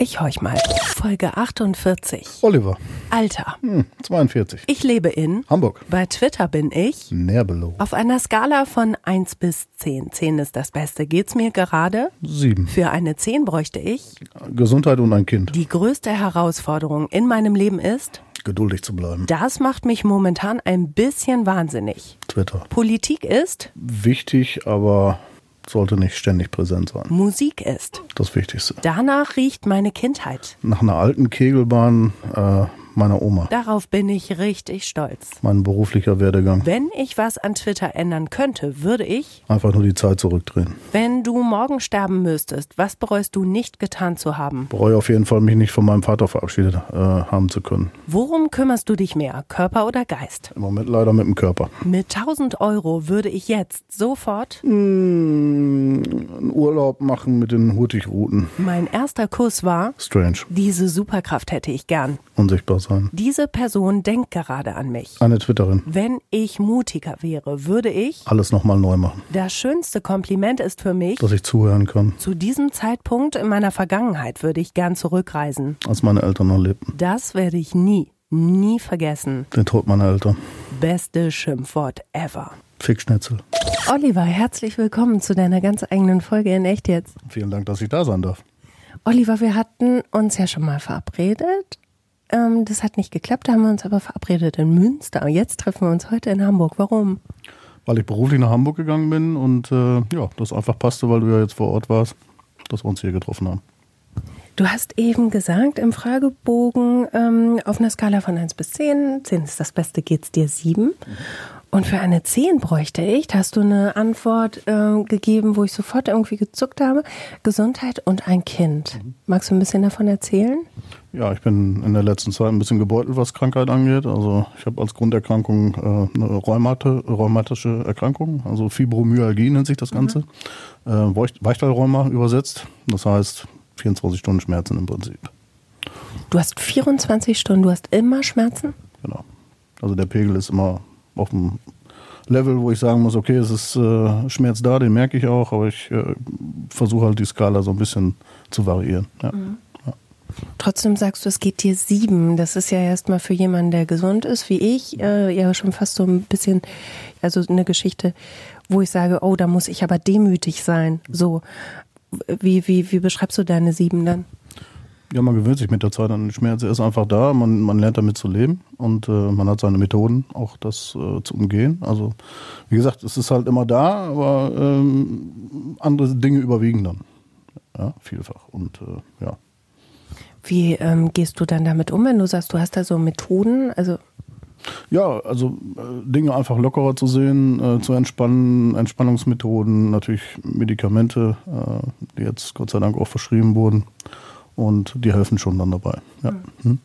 Ich horch mal. Folge 48. Oliver. Alter. Hm, 42. Ich lebe in Hamburg. Bei Twitter bin ich Nerbelow. auf einer Skala von 1 bis 10. 10 ist das Beste. Geht's mir gerade? 7. Für eine 10 bräuchte ich. Gesundheit und ein Kind. Die größte Herausforderung in meinem Leben ist, Geduldig zu bleiben. das macht mich momentan ein bisschen wahnsinnig. Twitter. Politik ist, Wichtig, aber sollte nicht ständig präsent sein. Musik ist. Das Wichtigste. Danach riecht meine Kindheit. Nach einer alten Kegelbahn äh, meiner Oma. Darauf bin ich richtig stolz. Mein beruflicher Werdegang. Wenn ich was an Twitter ändern könnte, würde ich, Einfach nur die Zeit zurückdrehen. wenn du morgen sterben müsstest, was bereust du nicht getan zu haben? Bereue auf jeden Fall, mich nicht von meinem Vater verabschiedet äh, haben zu können. Worum kümmerst du dich mehr, Körper oder Geist? Im Moment leider mit dem Körper. Mit 1000 Euro würde ich jetzt sofort Hm, einen Urlaub machen mit den Hurtigrouten. mein erster Kuss war, Strange. diese Superkraft hätte ich gern. Unsichtbar sein. Diese Person denkt gerade an mich. Eine Twitterin. Wenn ich mutiger wäre, würde ich. Alles nochmal neu machen. Das schönste Kompliment ist für mich, Dass ich zuhören kann, zu diesem Zeitpunkt in meiner Vergangenheit würde ich gern zurückreisen. als meine Eltern noch lebten. Das werde ich nie, nie vergessen. Den Tod meiner Eltern. Beste Schimpfwort ever. Fickschnitzel. Oliver, herzlich willkommen zu deiner ganz eigenen Folge in Echt jetzt. Vielen Dank, dass ich da sein darf. Oliver, wir hatten uns ja schon mal verabredet. Ähm, das hat nicht geklappt, da haben wir uns aber verabredet in Münster. Und jetzt treffen wir uns heute in Hamburg. Warum? Weil ich beruflich nach Hamburg gegangen bin und äh, ja, das einfach passte, weil du ja jetzt vor Ort warst, dass wir uns hier getroffen haben. Du hast eben gesagt im Fragebogen ähm, auf einer Skala von 1 bis 10, 10 ist das Beste, geht's dir 7. Und für eine 10 bräuchte ich, da hast du eine Antwort äh, gegeben, wo ich sofort irgendwie gezuckt habe, Gesundheit und ein Kind. Magst du ein bisschen davon erzählen? Ja, ich bin in der letzten Zeit ein bisschen gebeutelt, was Krankheit angeht. Also ich habe als Grunderkrankung äh, eine Rheumate, rheumatische Erkrankung, also Fibromyalgie nennt sich das Ganze. Äh, Weicht- Weichteilrheuma übersetzt. Das heißt 24 Stunden Schmerzen im Prinzip. Du hast 24 Stunden, du hast immer Schmerzen? Genau. Also der Pegel ist immer auf dem Level, wo ich sagen muss, okay, es ist äh, Schmerz da, den merke ich auch, aber ich äh, versuche halt die Skala so ein bisschen zu variieren. Ja. Trotzdem sagst du, es geht dir sieben. Das ist ja erstmal für jemanden, der gesund ist, wie ich, äh, ja schon fast so ein bisschen, also eine Geschichte, wo ich sage, oh, da muss ich aber demütig sein. So, wie, wie, wie beschreibst du deine sieben dann? Ja, man gewöhnt sich mit der Zeit an den Schmerz. Er ist einfach da, man, man lernt damit zu leben und äh, man hat seine Methoden, auch das äh, zu umgehen. Also, wie gesagt, es ist halt immer da, aber ähm, andere Dinge überwiegen dann. Ja, vielfach. Und äh, ja. Wie ähm, gehst du dann damit um, wenn du sagst, du hast da so Methoden? Also, Ja, also äh, Dinge einfach lockerer zu sehen, äh, zu entspannen, Entspannungsmethoden, natürlich Medikamente, äh, die jetzt Gott sei Dank auch verschrieben wurden. Und die helfen schon dann dabei. Ja. Hm?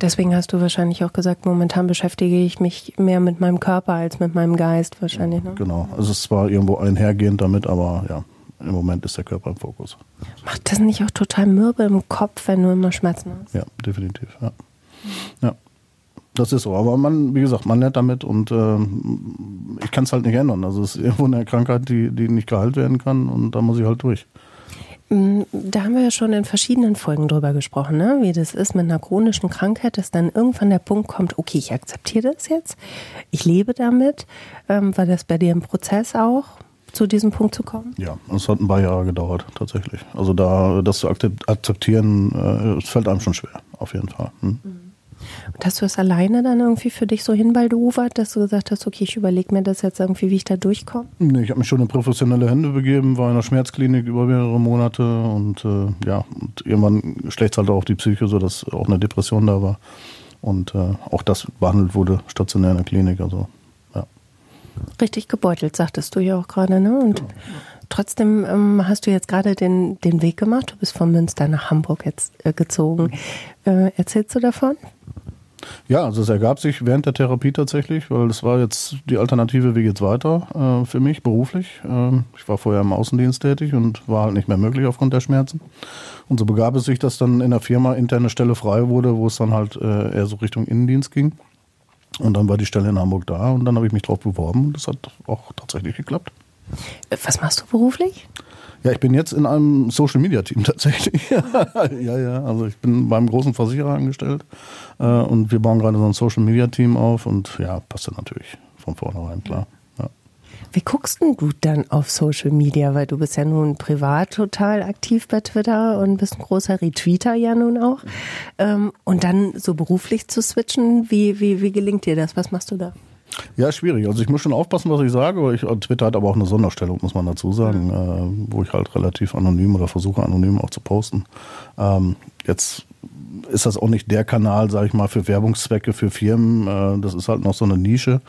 deswegen hast du wahrscheinlich auch gesagt, momentan beschäftige ich mich mehr mit meinem Körper als mit meinem Geist wahrscheinlich. Ne? Genau. Also es ist zwar irgendwo einhergehend damit, aber ja, im Moment ist der Körper im Fokus. Macht das nicht auch total mürbe im Kopf, wenn du immer Schmerzen hast? Ja, definitiv. Ja. ja. Das ist so. Aber man, wie gesagt, man lernt damit und ähm, ich kann es halt nicht ändern. Also es ist irgendwo eine Krankheit, die, die nicht geheilt werden kann und da muss ich halt durch. Mm, Da haben wir ja schon in verschiedenen Folgen drüber gesprochen, ne? wie das ist mit einer chronischen Krankheit, dass dann irgendwann der Punkt kommt, okay, ich akzeptiere das jetzt, ich lebe damit. Ähm, war das bei dir im Prozess auch, zu diesem Punkt zu kommen? Ja, es hat ein paar Jahre gedauert, tatsächlich. Also da das zu akzep- akzeptieren, äh, es fällt einem schon schwer, auf jeden Fall. Hm? Und hast du es alleine dann irgendwie für dich so hinbaldowert, dass du gesagt hast, okay, ich überlege mir das jetzt irgendwie, wie ich da durchkomme? Nee, ich habe mich schon in professionelle Hände begeben, war in einer Schmerzklinik über mehrere Monate und äh, ja, und irgendwann schlägt es halt auch die Psyche, sodass auch eine Depression da war. Und äh, auch das behandelt wurde stationär in der Klinik. Also ja. Richtig gebeutelt, sagtest du ja auch gerade, ne? Und trotzdem ähm, hast du jetzt gerade den, den Weg gemacht. Du bist von Münster nach Hamburg jetzt äh, gezogen. Äh, erzählst du davon? Ja, also es ergab sich während der Therapie tatsächlich, weil das war jetzt die Alternative, wie geht's weiter äh, für mich beruflich. Ähm, ich war vorher im Außendienst tätig und war halt nicht mehr möglich aufgrund der Schmerzen. Und so begab es sich, dass dann in der Firma interne Stelle frei wurde, wo es dann halt äh, eher so Richtung Innendienst ging. Und dann war die Stelle in Hamburg da und dann habe ich mich drauf beworben und das hat auch tatsächlich geklappt. Was machst du beruflich? Ja, ich bin jetzt in einem Social Media Team tatsächlich. ja, ja, also ich bin beim großen Versicherer angestellt äh, und wir bauen gerade so ein Social Media Team auf und ja, passt natürlich von vornherein, klar. Ja. Wie guckst denn du dann auf Social Media? Weil du bist ja nun privat total aktiv bei Twitter und bist ein großer Retweeter ja nun auch. Ähm, und dann so beruflich zu switchen, wie, wie, wie gelingt dir das? Was machst du da? Ja, schwierig. Also ich muss schon aufpassen, was ich sage. Ich, Twitter hat aber auch eine Sonderstellung, muss man dazu sagen, äh, wo ich halt relativ anonym oder versuche anonym auch zu posten. Ähm, jetzt ist das auch nicht der Kanal, sage ich mal, für Werbungszwecke für Firmen. Äh, das ist halt noch so eine Nische.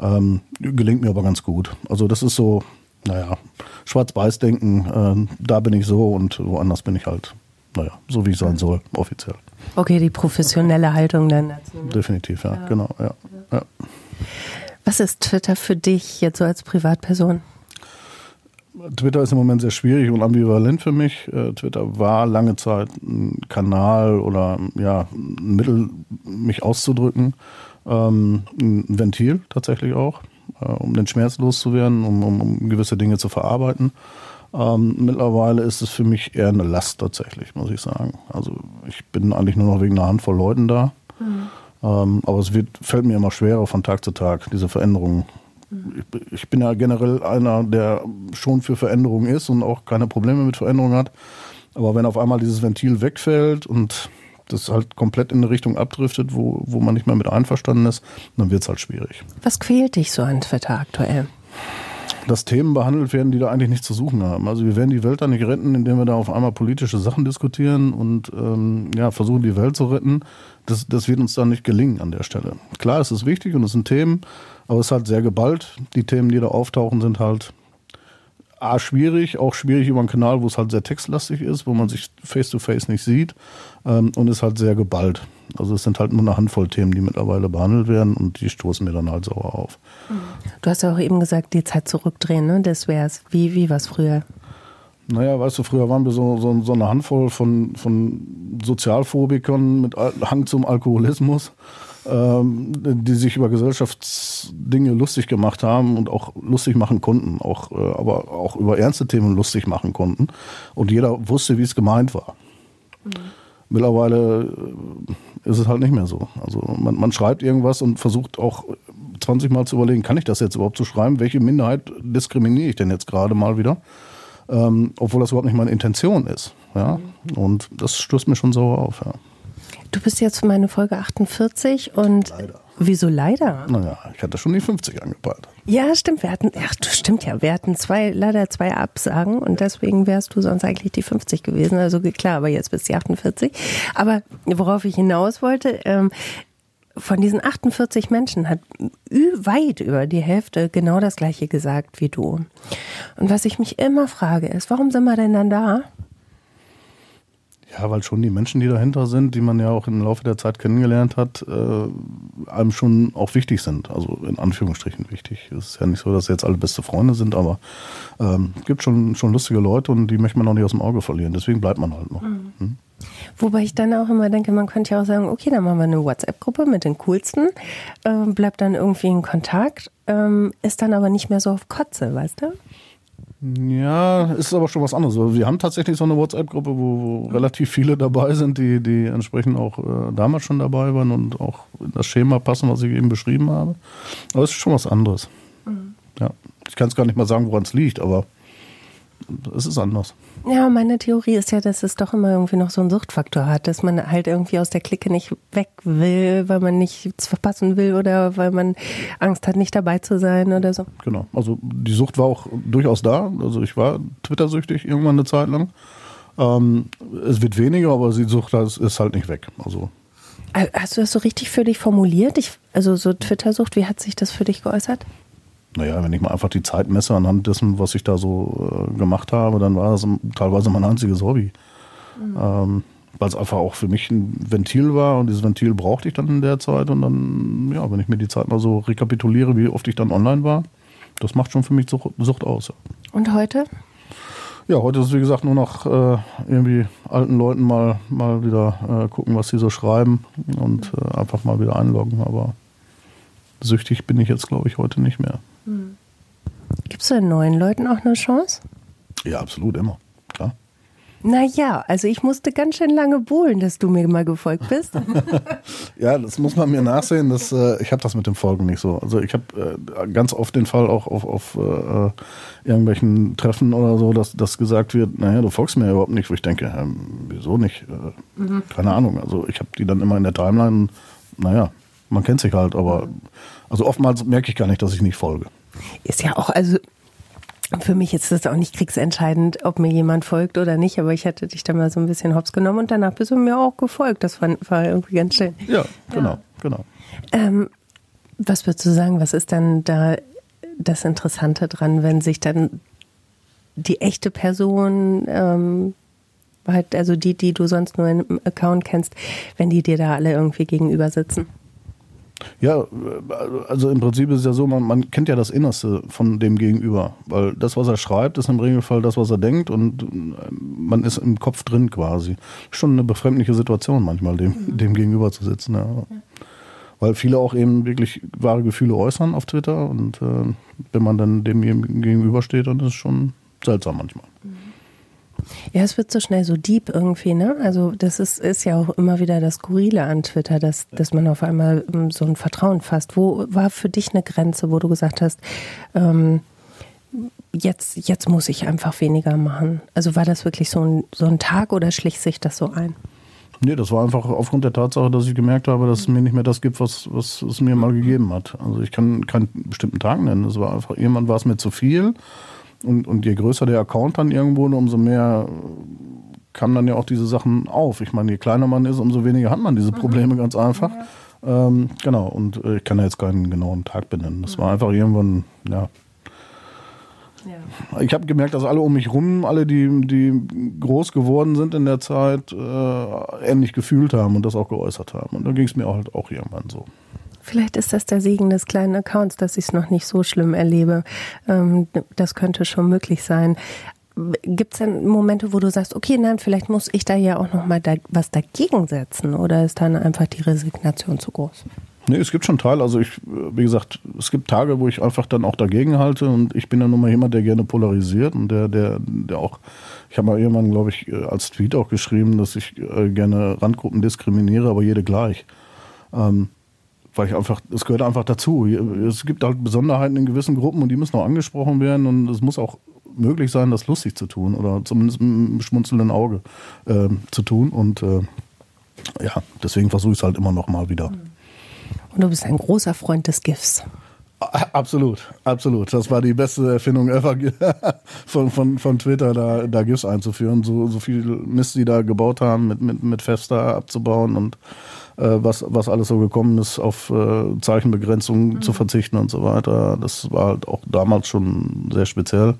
Ähm, gelingt mir aber ganz gut. Also das ist so, naja, Schwarz-Weiß-Denken. Äh, da bin ich so und woanders bin ich halt, naja, so wie ich sein soll, offiziell. Okay, die professionelle Haltung dann dazu. Definitiv, ja, ja. genau, ja. ja. Was ist Twitter für dich jetzt so als Privatperson? Twitter ist im Moment sehr schwierig und ambivalent für mich. Äh, Twitter war lange Zeit ein Kanal oder ja, ein Mittel, mich auszudrücken. Ähm, ein Ventil tatsächlich auch, äh, um den Schmerz loszuwerden, um, um, um gewisse Dinge zu verarbeiten. Ähm, mittlerweile ist es für mich eher eine Last tatsächlich, muss ich sagen. Also ich bin eigentlich nur noch wegen einer Handvoll Leuten da. Mhm. Ähm, aber es wird, fällt mir immer schwerer von Tag zu Tag, diese Veränderungen. Ich, bin ja generell einer, der schon für Veränderungen ist und auch keine Probleme mit Veränderungen hat. Aber wenn auf einmal dieses Ventil wegfällt und das halt komplett in eine Richtung abdriftet, wo, wo man nicht mehr mit einverstanden ist, dann wird es halt schwierig. Was quält dich so an Twitter aktuell? Dass Themen behandelt werden, die da eigentlich nichts zu suchen haben. Also wir werden die Welt da nicht retten, indem wir da auf einmal politische Sachen diskutieren und ähm, ja, versuchen, die Welt zu retten. Das, das wird uns dann nicht gelingen an der Stelle. Klar, es ist wichtig und es sind Themen, aber es ist halt sehr geballt. Die Themen, die da auftauchen, sind halt A, schwierig, auch schwierig über einen Kanal, wo es halt sehr textlastig ist, wo man sich face-to-face -face nicht sieht ähm, und ist halt sehr geballt. Also es sind halt nur eine Handvoll Themen, die mittlerweile behandelt werden und die stoßen mir dann halt sauer auf. Du hast ja auch eben gesagt, die Zeit zurückdrehen, ne? das wäre es. Wie, wie war es früher? Naja, weißt du, früher waren wir so, so, so eine Handvoll von, von Sozialphobikern mit Hang zum Alkoholismus ähm, die sich über Gesellschaftsdinge lustig gemacht haben und auch lustig machen konnten, auch, äh, aber auch über ernste Themen lustig machen konnten. Und jeder wusste, wie es gemeint war. Mhm. Mittlerweile äh, ist es halt nicht mehr so. Also man, man schreibt irgendwas und versucht auch 20 Mal zu überlegen, kann ich das jetzt überhaupt so schreiben? Welche Minderheit diskriminiere ich denn jetzt gerade mal wieder? Ähm, obwohl das überhaupt nicht meine Intention ist. Ja? Mhm. Und das stößt mir schon sauer auf. Ja. Du bist jetzt für meine Folge 48 und leider. wieso leider? Naja, ich hatte schon die 50 angepeilt. Ja, stimmt. Wir hatten, ach, du stimmt ja. Wir hatten zwei, leider zwei Absagen und deswegen wärst du sonst eigentlich die 50 gewesen. Also klar, aber jetzt bist du die 48. Aber worauf ich hinaus wollte, ähm, von diesen 48 Menschen hat weit über die Hälfte genau das Gleiche gesagt wie du. Und was ich mich immer frage ist, warum sind wir denn dann da? Ja, weil schon die Menschen, die dahinter sind, die man ja auch im Laufe der Zeit kennengelernt hat, äh, einem schon auch wichtig sind. Also in Anführungsstrichen wichtig. Es ist ja nicht so, dass sie jetzt alle beste Freunde sind, aber es ähm, gibt schon, schon lustige Leute und die möchte man auch nicht aus dem Auge verlieren. Deswegen bleibt man halt noch. Mhm. Hm? Wobei ich dann auch immer denke, man könnte ja auch sagen, okay, dann machen wir eine WhatsApp-Gruppe mit den coolsten, äh, bleibt dann irgendwie in Kontakt, ähm, ist dann aber nicht mehr so auf Kotze, weißt du? Ja, ist aber schon was anderes. Wir haben tatsächlich so eine WhatsApp-Gruppe, wo, wo, relativ viele dabei sind, die, die entsprechend auch äh, damals schon dabei waren und auch in das Schema passen, was ich eben beschrieben habe. Aber es ist schon was anderes. Mhm. Ja. Ich kann es gar nicht mal sagen, woran es liegt, aber es ist anders. Ja, meine Theorie ist ja, dass es doch immer irgendwie noch so einen Suchtfaktor hat, dass man halt irgendwie aus der Clique nicht weg will, weil man nichts verpassen will oder weil man Angst hat, nicht dabei zu sein oder so. Genau. Also die Sucht war auch durchaus da. Also ich war Twitter-süchtig irgendwann eine Zeit lang. Ähm, es wird weniger, aber die Sucht ist halt nicht weg. Also äh, Hast du das so richtig für dich formuliert? Ich, also so Twitter-Sucht, wie hat sich das für dich geäußert? Naja, wenn ich mal einfach die Zeit messe anhand dessen, was ich da so äh, gemacht habe, dann war das teilweise mein einziges Hobby. Mhm. Ähm, weil es einfach auch für mich ein Ventil war und dieses Ventil brauchte ich dann in der Zeit und dann, ja, wenn ich mir die Zeit mal so rekapituliere, wie oft ich dann online war, das macht schon für mich Sucht, Sucht aus. Und heute? Ja, heute ist es wie gesagt nur noch äh, irgendwie alten Leuten mal, mal wieder äh, gucken, was sie so schreiben und äh, einfach mal wieder einloggen. Aber süchtig bin ich jetzt, glaube ich, heute nicht mehr. Hm. Gibst du den neuen Leuten auch eine Chance? Ja, absolut, immer. Klar. Naja, also ich musste ganz schön lange bohlen, dass du mir mal gefolgt bist. ja, das muss man mir nachsehen. Dass, äh, ich habe das mit dem Folgen nicht so. Also ich habe äh, ganz oft den Fall auch auf, auf äh, irgendwelchen Treffen oder so, dass, dass gesagt wird, naja, du folgst mir überhaupt nicht, wo ich denke, wieso nicht? Äh, mhm. Keine Ahnung. Also ich habe die dann immer in der Timeline, naja, man kennt sich halt, aber also oftmals merke ich gar nicht, dass ich nicht folge. Ist ja auch, also für mich ist das auch nicht kriegsentscheidend, ob mir jemand folgt oder nicht, aber ich hatte dich da mal so ein bisschen hops genommen und danach bist du mir auch gefolgt. Das war, war irgendwie ganz schön. Ja, genau, ja. genau. Ähm, was würdest du sagen, was ist dann da das Interessante dran, wenn sich dann die echte Person, ähm, halt, also die, die du sonst nur im Account kennst, wenn die dir da alle irgendwie gegenüber sitzen? Ja, also im Prinzip ist es ja so, man, man kennt ja das Innerste von dem Gegenüber. Weil das, was er schreibt, ist im Regelfall das, was er denkt und äh, man ist im Kopf drin quasi. Schon eine befremdliche Situation manchmal, dem, mhm. dem gegenüber zu sitzen. Ja. ja. Weil viele auch eben wirklich wahre Gefühle äußern auf Twitter und äh, wenn man dann dem gegenübersteht, dann ist es schon seltsam manchmal. Mhm. Ja, es wird so schnell so deep irgendwie, ne? Also das ist, ist ja auch immer wieder das Skurrile an Twitter, dass, dass man auf einmal ähm, so ein Vertrauen fasst. Wo war für dich eine Grenze, wo du gesagt hast, ähm, jetzt, jetzt muss ich einfach weniger machen? Also war das wirklich so ein, so ein Tag oder schlich sich das so ein? Nee, das war einfach aufgrund der Tatsache, dass ich gemerkt habe, dass es mir nicht mehr das gibt, was, was es mir mal gegeben hat. Also ich kann keinen bestimmten Tag nennen. Es war einfach, irgendwann war es mir zu viel. Und, und je größer der Account dann irgendwo, umso mehr kamen dann ja auch diese Sachen auf. Ich meine, je kleiner man ist, umso weniger hat man diese mhm. Probleme ganz einfach. Ja. Ähm, genau, und äh, ich kann ja jetzt keinen genauen Tag benennen. Das mhm. war einfach irgendwann, ja. ja. Ich habe gemerkt, dass alle um mich rum, alle, die, die groß geworden sind in der Zeit, äh, ähnlich gefühlt haben und das auch geäußert haben. Und da ging es mir halt auch irgendwann so. Vielleicht ist das der Segen des kleinen Accounts, dass ich es noch nicht so schlimm erlebe. Ähm, das könnte schon möglich sein. Gibt es denn Momente, wo du sagst, okay, nein, vielleicht muss ich da ja auch noch mal da, was dagegen setzen oder ist dann einfach die Resignation zu groß? Nee, es gibt schon Teile. Also ich, wie gesagt, es gibt Tage, wo ich einfach dann auch dagegen halte und ich bin ja nun mal jemand, der gerne polarisiert und der, der, der auch, ich habe mal irgendwann, glaube ich, als Tweet auch geschrieben, dass ich äh, gerne Randgruppen diskriminiere, aber jede gleich. Ähm, weil ich einfach, es gehört einfach dazu. Es gibt halt Besonderheiten in gewissen Gruppen und die müssen auch angesprochen werden und es muss auch möglich sein, das lustig zu tun oder zumindest mit einem schmunzelnden Auge äh, zu tun und äh, ja, deswegen versuche ich es halt immer noch mal wieder. Und du bist ein großer Freund des GIFs. Absolut, absolut. Das war die beste Erfindung ever von, von, von Twitter, da, da GIFs einzuführen. So, so viel Mist, die da gebaut haben, mit, mit, mit Festa abzubauen und was, was alles so gekommen ist, auf äh, Zeichenbegrenzung mhm. zu verzichten und so weiter. Das war halt auch damals schon sehr speziell.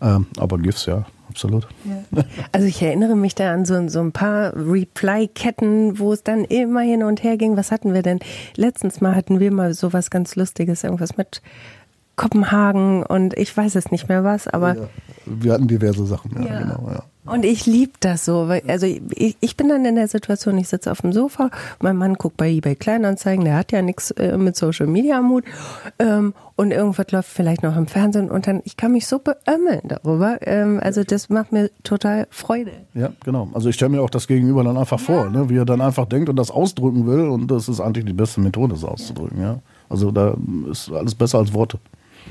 Ähm, aber GIFs, ja, absolut. Ja. Also ich erinnere mich da an so, so ein paar Reply-Ketten, wo es dann immer hin und her ging. Was hatten wir denn? Letztens mal hatten wir mal sowas ganz Lustiges, irgendwas mit Kopenhagen und ich weiß es nicht mehr was, aber. Ja, wir hatten diverse Sachen, ja, ja. genau, ja. Und ich liebe das so, weil, also ich, ich bin dann in der Situation, ich sitze auf dem Sofa, mein Mann guckt bei eBay Kleinanzeigen, der hat ja nichts äh, mit Social Media am Hut ähm, und irgendwas läuft vielleicht noch im Fernsehen und dann, ich kann mich so beömmeln darüber, ähm, also das macht mir total Freude. Ja, genau. Also ich stelle mir auch das Gegenüber dann einfach ja. vor, ne? wie er dann einfach denkt und das ausdrücken will und das ist eigentlich die beste Methode, das auszudrücken, ja. Also da ist alles besser als Worte.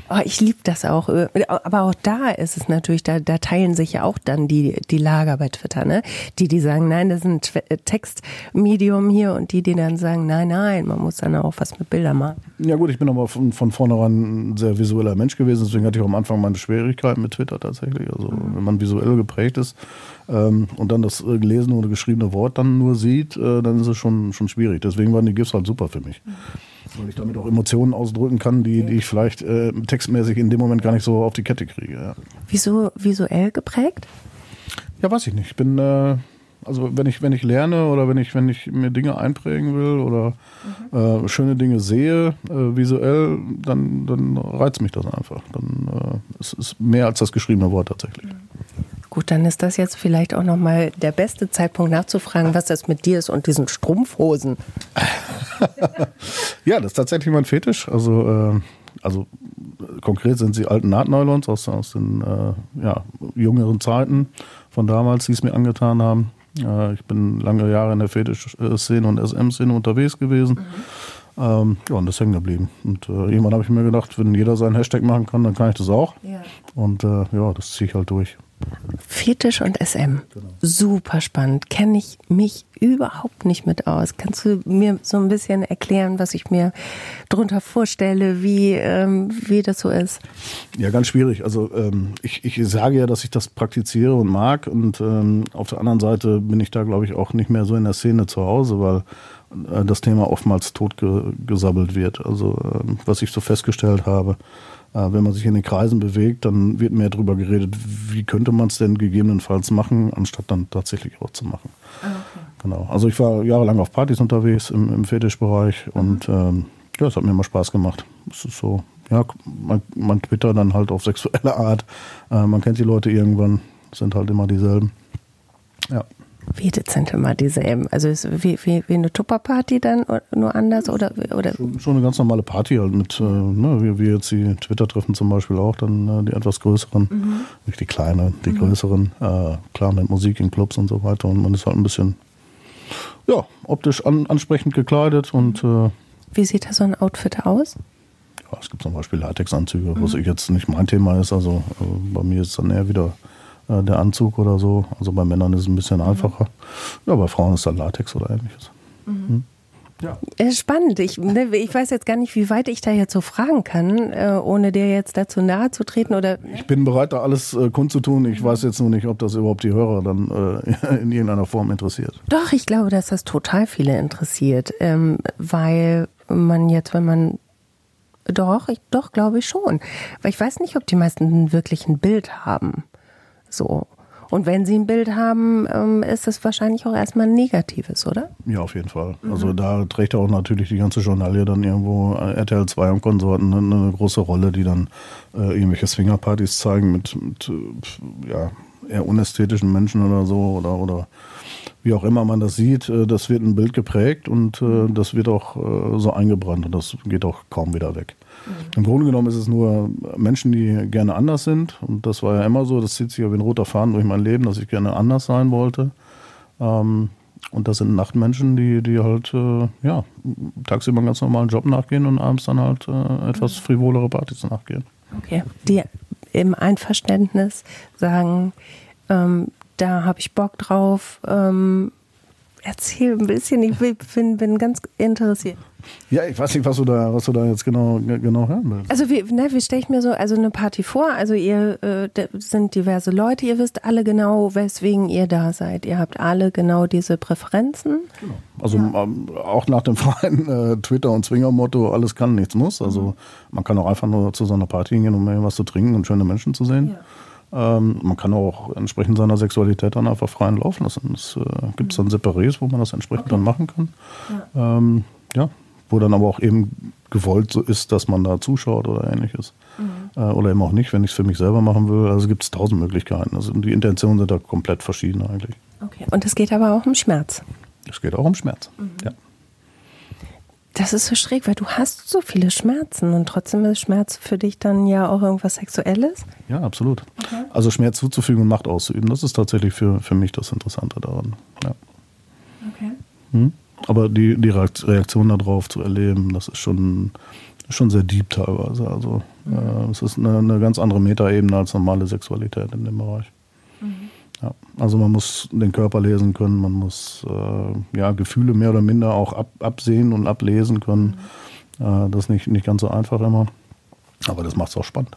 Oh, ich liebe das auch. Aber auch da ist es natürlich, da, da teilen sich ja auch dann die, die Lager bei Twitter, ne? Die, die sagen, nein, das ist ein äh, Textmedium hier und die, die dann sagen, nein, nein, man muss dann auch was mit Bildern machen. Ja gut, ich bin aber von, von vornherein ein sehr visueller Mensch gewesen, deswegen hatte ich auch am Anfang meine Schwierigkeiten mit Twitter tatsächlich. Also wenn man visuell geprägt ist ähm, und dann das äh, gelesene oder geschriebene Wort dann nur sieht, äh, dann ist es schon, schon schwierig. Deswegen waren die GIFs halt super für mich. Weil ich damit auch Emotionen ausdrücken kann, die, die ich vielleicht äh, textmäßig in dem Moment gar nicht so auf die Kette kriege. Ja. Wieso visuell geprägt? Ja, weiß ich nicht. Ich bin, äh, Also wenn ich, wenn ich lerne oder wenn ich, wenn ich mir Dinge einprägen will oder mhm. äh, schöne Dinge sehe, äh, visuell, dann, dann reizt mich das einfach. Dann äh, es ist mehr als das geschriebene Wort tatsächlich. Gut, dann ist das jetzt vielleicht auch nochmal der beste Zeitpunkt nachzufragen, was das mit dir ist und diesen Strumpfhosen. ja, das ist tatsächlich mein Fetisch. Also, äh, also konkret sind sie alten Nahtnylons aus, aus den äh, ja, jüngeren Zeiten von damals, die es mir angetan haben. Ich bin lange Jahre in der Fetisch-Szene und SM-Szene unterwegs gewesen. Mhm. Ähm, ja, und das ist hängen geblieben. Und äh, irgendwann habe ich mir gedacht, wenn jeder seinen Hashtag machen kann, dann kann ich das auch. Ja. Und äh, ja, das ziehe ich halt durch. Fetisch und SM. Super spannend. Kenne ich mich überhaupt nicht mit aus. Kannst du mir so ein bisschen erklären, was ich mir darunter vorstelle, wie, ähm, wie das so ist? Ja, ganz schwierig. Also ähm, ich, ich sage ja, dass ich das praktiziere und mag. Und ähm, auf der anderen Seite bin ich da, glaube ich, auch nicht mehr so in der Szene zu Hause, weil äh, das Thema oftmals totgesabbelt wird. Also äh, was ich so festgestellt habe, wenn man sich in den Kreisen bewegt, dann wird mehr darüber geredet, wie könnte man es denn gegebenenfalls machen, anstatt dann tatsächlich auch zu machen. Ah, okay. Genau. Also ich war jahrelang auf Partys unterwegs im, im Fetischbereich mhm. und ähm, ja, es hat mir immer Spaß gemacht. Es ist so, ja, man, man twittert dann halt auf sexuelle Art. Äh, man kennt die Leute irgendwann, sind halt immer dieselben. Ja. Wie das sind immer dieselben? Also ist wie, wie, wie eine Tupperparty dann nur anders oder oder? Schon, schon eine ganz normale Party halt mit, äh, ne, wie, wie jetzt die Twitter-Treffen zum Beispiel auch, dann äh, die etwas größeren, mhm. nicht die kleinen, die mhm. größeren, äh, klar mit Musik in Clubs und so weiter und man ist halt ein bisschen, ja, optisch an, ansprechend gekleidet und äh, Wie sieht da so ein Outfit aus? Ja, es gibt zum Beispiel Latexanzüge, mhm. was ich jetzt nicht mein Thema ist, also äh, bei mir ist es dann eher wieder äh, der Anzug oder so. Also bei Männern ist es ein bisschen mhm. einfacher. Ja, bei Frauen ist dann Latex oder ähnliches. Mhm. Hm? Ja. Äh, spannend. Ich, ne, ich weiß jetzt gar nicht, wie weit ich da jetzt so fragen kann, äh, ohne dir jetzt dazu nahe zu treten oder. Ne? Ich bin bereit, da alles äh, kundzutun. Ich weiß jetzt nur nicht, ob das überhaupt die Hörer dann äh, in irgendeiner Form interessiert. Doch, ich glaube, dass das total viele interessiert, ähm, weil man jetzt, wenn man doch, ich, doch, glaube ich schon. Weil ich weiß nicht, ob die meisten wirklich ein Bild haben. So. Und wenn Sie ein Bild haben, ähm, ist das wahrscheinlich auch erstmal ein negatives, oder? Ja, auf jeden Fall. Mhm. Also da trägt auch natürlich die ganze Journalie dann irgendwo RTL 2 und Konsorten eine, große Rolle, die dann äh, irgendwelche Swingerpartys zeigen mit, mit ja, eher unästhetischen Menschen oder so oder, oder wie auch immer man das sieht, äh, das wird ein Bild geprägt und äh, das wird auch äh, so eingebrannt und das geht auch kaum wieder weg. Im Grunde genommen ist es nur Menschen, die gerne anders sind. Und das war ja immer so, das zieht sich ja wie ein roter Faden durch mein Leben, dass ich gerne anders sein wollte. Ähm, und das sind Nachtmenschen, die, die halt, äh, ja, tagsüber einen ganz normalen Job nachgehen und abends dann halt äh, etwas frivolere Partys nachgehen. Okay. Die im Einverständnis sagen, ähm, da habe ich Bock drauf, ähm, erzähl ein bisschen, ich bin, bin ganz interessiert. Ja, ich weiß nicht, was du da, was du da jetzt genau, genau hören willst. Also wie, ne, wie stelle ich mir so, also eine Party vor? Also ihr äh, sind diverse Leute, ihr wisst alle genau, weswegen ihr da seid. Ihr habt alle genau diese Präferenzen. Genau. Also ja. ähm, auch nach dem freien äh, Twitter- und Zwinger-Motto, alles kann, nichts muss. Also mhm. man kann auch einfach nur zu so einer Party gehen, um irgendwas zu trinken und schöne Menschen zu sehen. Ja. Ähm, man kann auch entsprechend seiner Sexualität dann einfach freien Lauf lassen. Es äh, gibt dann Separés, wo man das entsprechend okay. dann machen kann. Ja. Ähm, ja, wo dann aber auch eben gewollt so ist, dass man da zuschaut oder ähnliches. Mhm. Äh, oder eben auch nicht, wenn ich es für mich selber machen will. Also gibt es tausend Möglichkeiten. Also die Intentionen sind da komplett verschieden eigentlich. Okay. Und es geht aber auch um Schmerz. Es geht auch um Schmerz, mhm. ja. Das ist so schräg, weil du hast so viele Schmerzen und trotzdem ist Schmerz für dich dann ja auch irgendwas Sexuelles? Ja, absolut. Okay. Also Schmerz zuzufügen und Macht auszuüben, das ist tatsächlich für, für mich das Interessante daran. Ja. Okay. Hm? Aber die, die Reaktion darauf zu erleben, das ist schon, schon sehr deep teilweise. Also mhm. äh, es ist eine, eine, ganz andere Metaebene als normale Sexualität in dem Bereich. Ja, also man muss den Körper lesen können, man muss äh, ja, Gefühle mehr oder minder auch ab, absehen und ablesen können. Mhm. Äh, das ist nicht, nicht ganz so einfach immer. Aber das macht es auch spannend.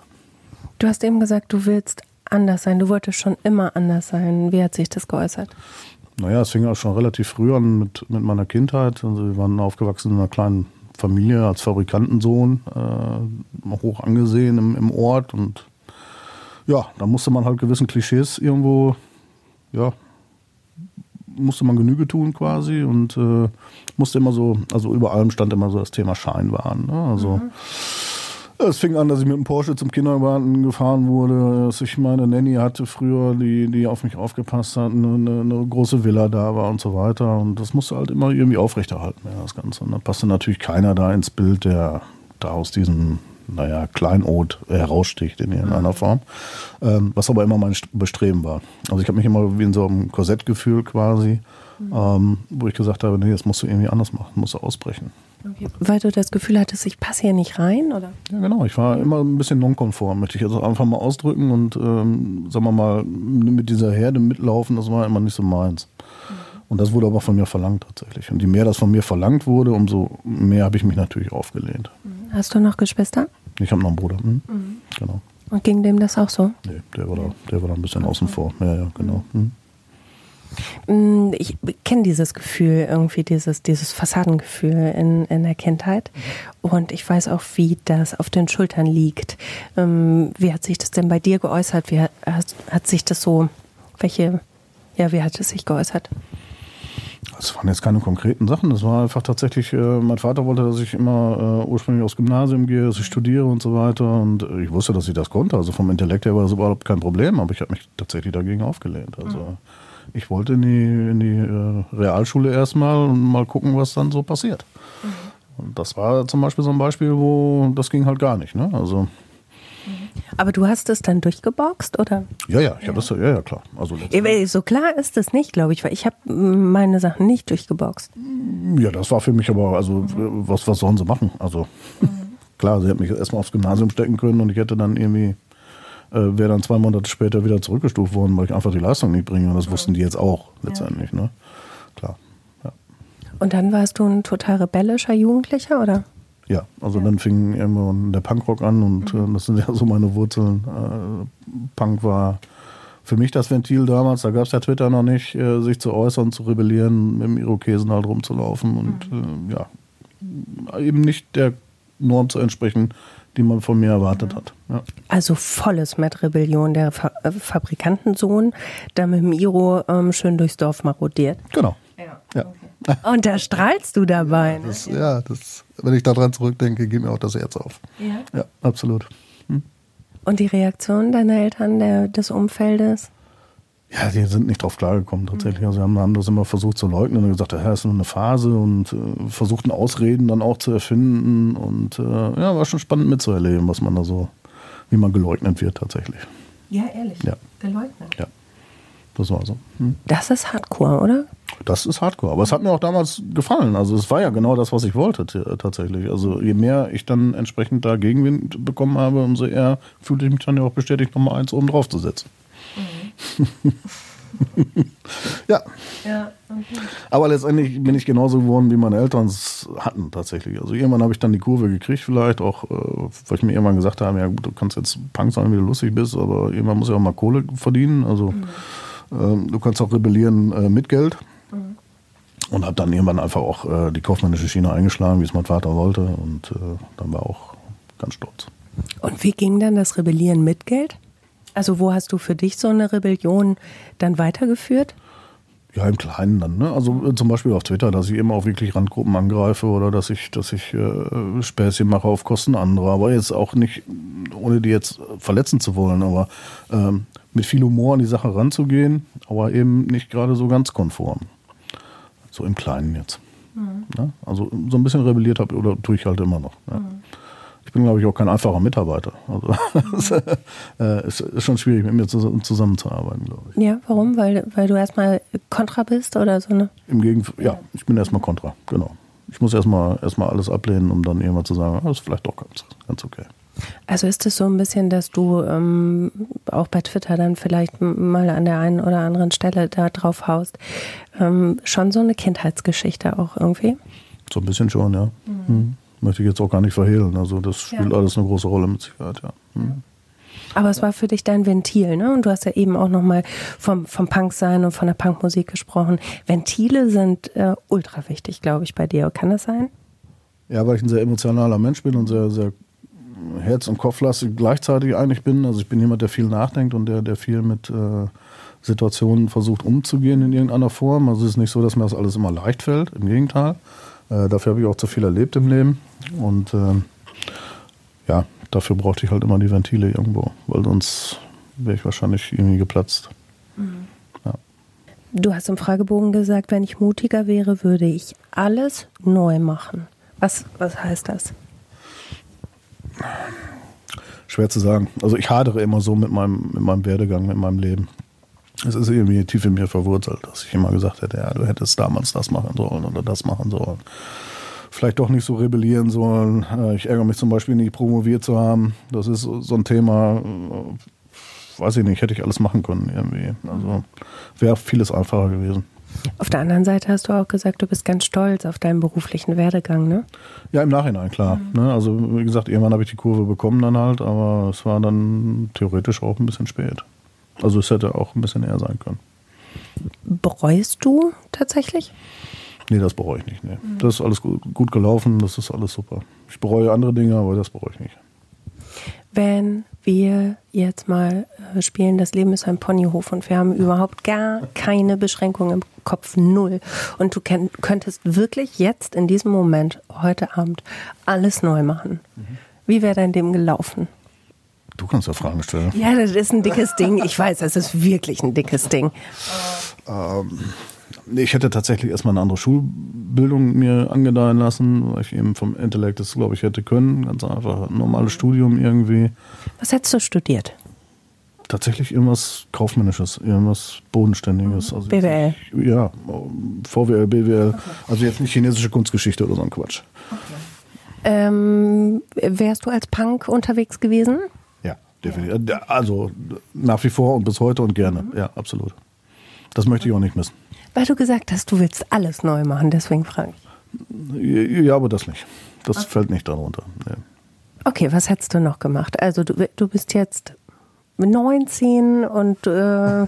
Du hast eben gesagt, du willst anders sein. Du wolltest schon immer anders sein. Wie hat sich das geäußert? Naja, es fing auch schon relativ früh an mit, mit meiner Kindheit. Also wir waren aufgewachsen in einer kleinen Familie als Fabrikantensohn, äh, hoch angesehen im, im Ort. Und ja, da musste man halt gewissen Klischees irgendwo ja, musste man Genüge tun quasi und äh, musste immer so, also über allem stand immer so das Thema Scheinwaren. Ne? Also mhm. Es fing an, dass ich mit dem Porsche zum Kindergarten gefahren wurde, dass ich meine Nanny hatte früher, die, die auf mich aufgepasst hat, eine, eine große Villa da war und so weiter. Und das musste halt immer irgendwie aufrechterhalten, ja, das Ganze. Und da passte natürlich keiner da ins Bild, der da aus diesem, naja, Kleinod heraussticht in irgendeiner Form. Ähm, was aber immer mein Bestreben war. Also ich habe mich immer wie in so einem Korsett gefühlt quasi, mhm. ähm, wo ich gesagt habe, nee, das musst du irgendwie anders machen, musst du ausbrechen. Okay. Weil du das Gefühl hattest, ich passe hier nicht rein, oder? Ja, genau. Ich war immer ein bisschen nonkonform, möchte ich also einfach mal ausdrücken und, ähm, sagen wir mal, mit dieser Herde mitlaufen, das war immer nicht so meins. Mhm. Und das wurde aber von mir verlangt tatsächlich. Und je mehr das von mir verlangt wurde, umso mehr habe ich mich natürlich aufgelehnt. Mhm. Hast du noch Geschwister? Ich habe noch einen Bruder. Hm? Mhm. Genau. Und ging dem das auch so? Nee, der war da, der war da ein bisschen außen vor. Ja, ja, genau. Mhm. Mm, ich kenne dieses Gefühl, irgendwie dieses, dieses Fassadengefühl in, in der Kindheit. Und ich weiß auch, wie das auf den Schultern liegt. Ähm, wie hat sich das denn bei dir geäußert? Wie hat, hat sich das so, welche, ja, wie hat es sich geäußert? Das waren jetzt keine konkreten Sachen. Das war einfach tatsächlich, äh, mein Vater wollte, dass ich immer äh, ursprünglich aufs Gymnasium gehe, dass ich studiere und so weiter. Und äh, ich wusste, dass ich das konnte. Also vom Intellekt her war das überhaupt kein Problem, aber ich habe mich tatsächlich dagegen aufgelehnt. Also mhm ich wollte in die, in die äh, Realschule erstmal und mal gucken, was dann so passiert. Mhm. Und das war zum Beispiel so ein Beispiel, wo das ging halt gar nicht. Ne? Also. Aber du hast es dann durchgeboxt, oder? Ja, ja, ich ja. habe das, ja, ja, klar. Also so klar ist es nicht, glaube ich, weil ich habe meine Sachen nicht durchgeboxt. Ja, das war für mich aber, also mhm. was, was sollen sie machen? Also mhm. klar, sie hätten mich erstmal aufs Gymnasium stecken können und ich hätte dann irgendwie äh, wäre dann zwei Monate später wieder zurückgestuft worden, weil ich einfach die Leistung nicht bringe. Und das wussten die jetzt auch letztendlich. Ja. Ne? Klar. Und dann warst du ein total rebellischer Jugendlicher, oder? Ja, also ja. dann fing irgendwann der Punkrock an und mhm. äh, das sind ja so meine Wurzeln. Äh, Punk war für mich das Ventil damals, da gab es ja Twitter noch nicht, äh, sich zu äußern, zu rebellieren, mit dem Irokesen halt rumzulaufen und mhm. Ja, eben nicht der Norm zu entsprechen, die man von mir erwartet hat. Ja. Also volles mit Rebellion, der Fa Fabrikantensohn, der mit dem Iro ähm, schön durchs Dorf marodiert. Genau. Und da strahlst du dabei. Ne? Das, ja, das, wenn ich daran zurückdenke, geht mir auch das Herz auf. Ja, ja absolut. Hm. Und die Reaktion deiner Eltern, der, des Umfeldes? Ja, die sind nicht drauf klargekommen tatsächlich. Also haben, haben das immer versucht zu leugnen und gesagt, ja, ist nur eine Phase und äh, versuchten Ausreden dann auch zu erfinden. Und äh, ja, war schon spannend mitzuerleben, was man da so, wie man geleugnet wird tatsächlich. Ja, ehrlich. Ja. Geleugnet. Ja. Das war so. Hm. Das ist Hardcore, oder? Das ist Hardcore. Aber es hat mir auch damals gefallen. Also es war ja genau das, was ich wollte tatsächlich. Also je mehr ich dann entsprechend da Gegenwind bekommen habe, umso eher fühlte ich mich dann ja auch bestätigt, nochmal eins oben drauf zu setzen. ja. ja okay. Aber letztendlich bin ich genauso geworden, wie meine Eltern es hatten tatsächlich. Also irgendwann habe ich dann die Kurve gekriegt, vielleicht auch, äh, weil ich mir irgendwann gesagt habe, ja gut, du kannst jetzt Punk sein, wie du lustig bist, aber irgendwann muss ja auch mal Kohle verdienen. Also mhm. ähm, du kannst auch rebellieren äh, mit Geld. Und habe dann irgendwann einfach auch äh, die kaufmännische Schiene eingeschlagen, wie es mein Vater wollte. Und äh, dann war auch ganz stolz. Und wie ging dann das Rebellieren mit Geld? Also wo hast du für dich so eine Rebellion dann weitergeführt? Ja, im Kleinen dann. Ne? Also äh, zum Beispiel auf Twitter, dass ich immer auch wirklich Randgruppen angreife oder dass ich, dass ich äh, Späßchen mache auf Kosten anderer. Aber jetzt auch nicht, ohne die jetzt verletzen zu wollen, aber ähm, mit viel Humor an die Sache ranzugehen, aber eben nicht gerade so ganz konform. So im Kleinen jetzt. Mhm. Ne? Also so ein bisschen rebelliert habe oder tue ich halt immer noch. Ne? Mhm ich bin, glaube ich, auch kein einfacher Mitarbeiter. Also äh, es ist schon schwierig, mit mir zusammenzuarbeiten, glaube ich. Ja, warum? Weil, weil du erstmal Kontra bist oder so, ne? Im Gegenteil, ja, ich bin erstmal Kontra, genau. Ich muss erstmal erstmal alles ablehnen, um dann irgendwann zu sagen, ah, das ist vielleicht doch ganz, ganz okay. Also ist es so ein bisschen, dass du ähm, auch bei Twitter dann vielleicht mal an der einen oder anderen Stelle da drauf haust, ähm, schon so eine Kindheitsgeschichte auch irgendwie? So ein bisschen schon, ja. Mhm. Mhm möchte ich jetzt auch gar nicht verhehlen. Also das spielt ja. alles eine große Rolle mit Sicherheit, ja. Hm. Aber es war für dich dein Ventil, ne? Und du hast ja eben auch nochmal vom, vom Punk-Sein und von der Punkmusik gesprochen. Ventile sind äh, ultra wichtig, glaube ich, bei dir. Kann das sein? Ja, weil ich ein sehr emotionaler Mensch bin und sehr, sehr herz- und kopflastig gleichzeitig eigentlich bin. Also ich bin jemand, der viel nachdenkt und der, der viel mit äh, Situationen versucht umzugehen in irgendeiner Form. Also es ist nicht so, dass mir das alles immer leicht fällt, im Gegenteil. Äh, dafür habe ich auch zu viel erlebt im Leben. Und äh, ja, dafür brauchte ich halt immer die Ventile irgendwo, weil sonst wäre ich wahrscheinlich irgendwie geplatzt. Mhm. Ja. Du hast im Fragebogen gesagt, wenn ich mutiger wäre, würde ich alles neu machen. Was, was heißt das? Schwer zu sagen. Also ich hadere immer so mit meinem, mit meinem Werdegang, mit meinem Leben. Es ist irgendwie tief in mir verwurzelt, dass ich immer gesagt hätte, ja, du hättest damals das machen sollen oder das machen sollen. Vielleicht doch nicht so rebellieren sollen. Äh, ich ärgere mich zum Beispiel nicht promoviert zu haben. Das ist so ein Thema, äh, weiß ich nicht, hätte ich alles machen können irgendwie. Also wäre vieles einfacher gewesen. Auf der anderen Seite hast du auch gesagt, du bist ganz stolz auf deinen beruflichen Werdegang, ne? Ja, im Nachhinein, klar. Mhm. Ne? Also, wie gesagt, irgendwann habe ich die Kurve bekommen dann halt, aber es war dann theoretisch auch ein bisschen spät. Also, es hätte auch ein bisschen eher sein können. Bereust du tatsächlich? Nee, das bereue ich nicht. Nee. Mhm. Das ist alles gut, gut gelaufen, das ist alles super. Ich bereue andere Dinge, aber das bereue ich nicht. Wenn wir jetzt mal äh, spielen, das Leben ist ein Ponyhof und wir haben überhaupt gar keine Beschränkungen im Kopf, null. Und du könntest wirklich jetzt in diesem Moment, heute Abend, alles neu machen. Mhm. Wie wäre dein Leben gelaufen? Du kannst ja Fragen stellen. Ja, das ist ein dickes Ding. Ich weiß, das ist wirklich ein dickes Ding. Ähm, ich hätte tatsächlich erstmal eine andere Schulbildung mir angedeihen lassen, weil ich eben vom Intellekt das, glaube ich, hätte können. Ganz einfach ein normales Studium irgendwie. Was hättest du studiert? Tatsächlich irgendwas Kaufmännisches, irgendwas Bodenständiges. Also BWL? Jetzt, ja, VWL, BWL. Okay. Also jetzt nicht chinesische Kunstgeschichte oder so ein Quatsch. Okay. Ähm, wärst du als Punk unterwegs gewesen? Ja, definitiv. Also nach wie vor und bis heute und gerne. Mhm. Ja, absolut. Das möchte ich auch nicht missen. Weil du gesagt hast, du willst alles neu machen, deswegen frage ich. Ja, aber das nicht. Das okay. fällt nicht darunter. Nee. Okay, was hättest du noch gemacht? Also du, du bist jetzt 19 und äh,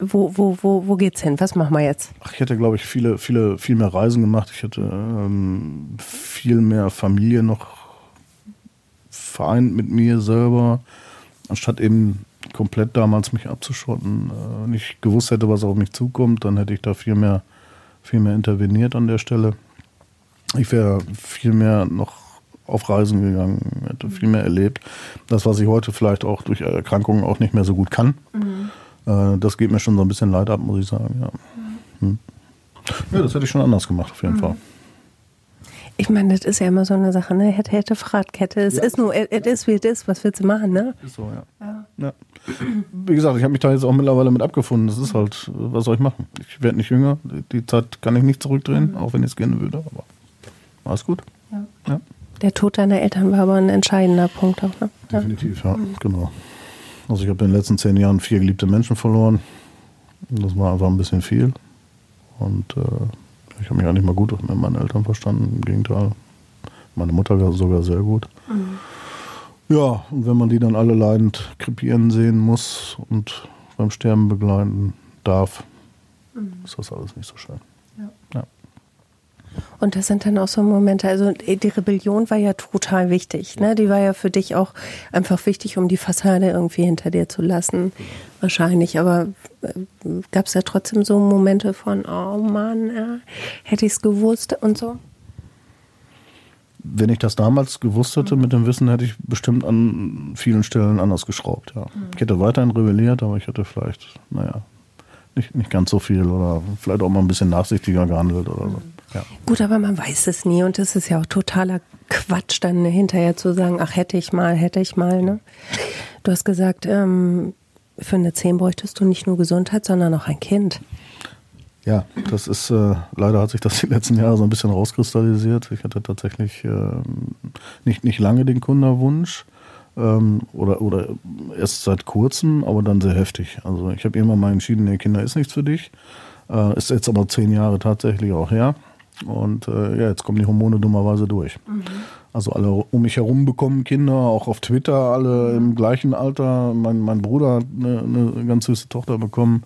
wo, wo, wo, wo geht's hin? Was machen wir jetzt? Ach, ich hätte, glaube ich, viele, viele, viel mehr Reisen gemacht. Ich hätte ähm, viel mehr Familie noch vereint mit mir selber, anstatt eben komplett damals mich abzuschotten, äh, nicht gewusst hätte, was auf mich zukommt, dann hätte ich da viel mehr, viel mehr interveniert an der Stelle. Ich wäre viel mehr noch auf Reisen gegangen, hätte viel mehr erlebt. Das, was ich heute vielleicht auch durch Erkrankungen auch nicht mehr so gut kann, mhm. äh, das geht mir schon so ein bisschen leid ab, muss ich sagen. Ja, mhm. hm. ja das hätte ich schon anders gemacht, auf jeden mhm. Fall. Ich meine, das ist ja immer so eine Sache, ne? Hätte, hätte, Fahrradkette. Es ja. ist nur, es ist wie es ist. Was willst du machen, ne? Ist so, ja. ja. ja. Wie gesagt, ich habe mich da jetzt auch mittlerweile mit abgefunden. Das ist halt, was soll ich machen? Ich werde nicht jünger. Die Zeit kann ich nicht zurückdrehen, mhm. auch wenn ich es gerne würde. Aber alles gut. Ja. Der Tod deiner Eltern war aber ein entscheidender Punkt auch, ne? Definitiv, ja, mhm. genau. Also ich habe in den letzten zehn Jahren vier geliebte Menschen verloren. Das war einfach ein bisschen viel. Und äh, ich habe mich eigentlich mal gut mit meinen Eltern verstanden. Im Gegenteil, meine Mutter sogar sehr gut. Mhm. Ja, und wenn man die dann alle leidend krepieren sehen muss und beim Sterben begleiten darf, mhm. ist das alles nicht so schön. Ja. ja. Und das sind dann auch so Momente, also die Rebellion war ja total wichtig. Ne? Die war ja für dich auch einfach wichtig, um die Fassade irgendwie hinter dir zu lassen. Wahrscheinlich. Aber äh, gab es ja trotzdem so Momente von, oh Mann, äh, hätte ich es gewusst und so? Wenn ich das damals gewusst hätte, mhm. mit dem Wissen, hätte ich bestimmt an vielen Stellen anders geschraubt. Ja. Mhm. Ich hätte weiterhin rebelliert, aber ich hätte vielleicht, naja, nicht, nicht ganz so viel oder vielleicht auch mal ein bisschen nachsichtiger gehandelt oder so. Ja. Gut, aber man weiß es nie und es ist ja auch totaler Quatsch, dann hinterher zu sagen, ach hätte ich mal, hätte ich mal. Ne? Du hast gesagt, ähm, für eine 10 bräuchtest du nicht nur Gesundheit, sondern auch ein Kind. Ja, das ist, äh, leider hat sich das die letzten Jahre so ein bisschen rauskristallisiert. Ich hatte tatsächlich äh, nicht, nicht lange den Kundenwunsch ähm, oder, oder erst seit kurzem, aber dann sehr heftig. Also ich habe irgendwann mal entschieden, nee, Kinder ist nichts für dich. Äh, ist jetzt aber zehn Jahre tatsächlich auch her. Und äh, ja, jetzt kommen die Hormone dummerweise durch. Mhm. Also alle um mich herum bekommen Kinder, auch auf Twitter alle mhm. im gleichen Alter. Mein, mein Bruder hat eine, eine ganz süße Tochter bekommen.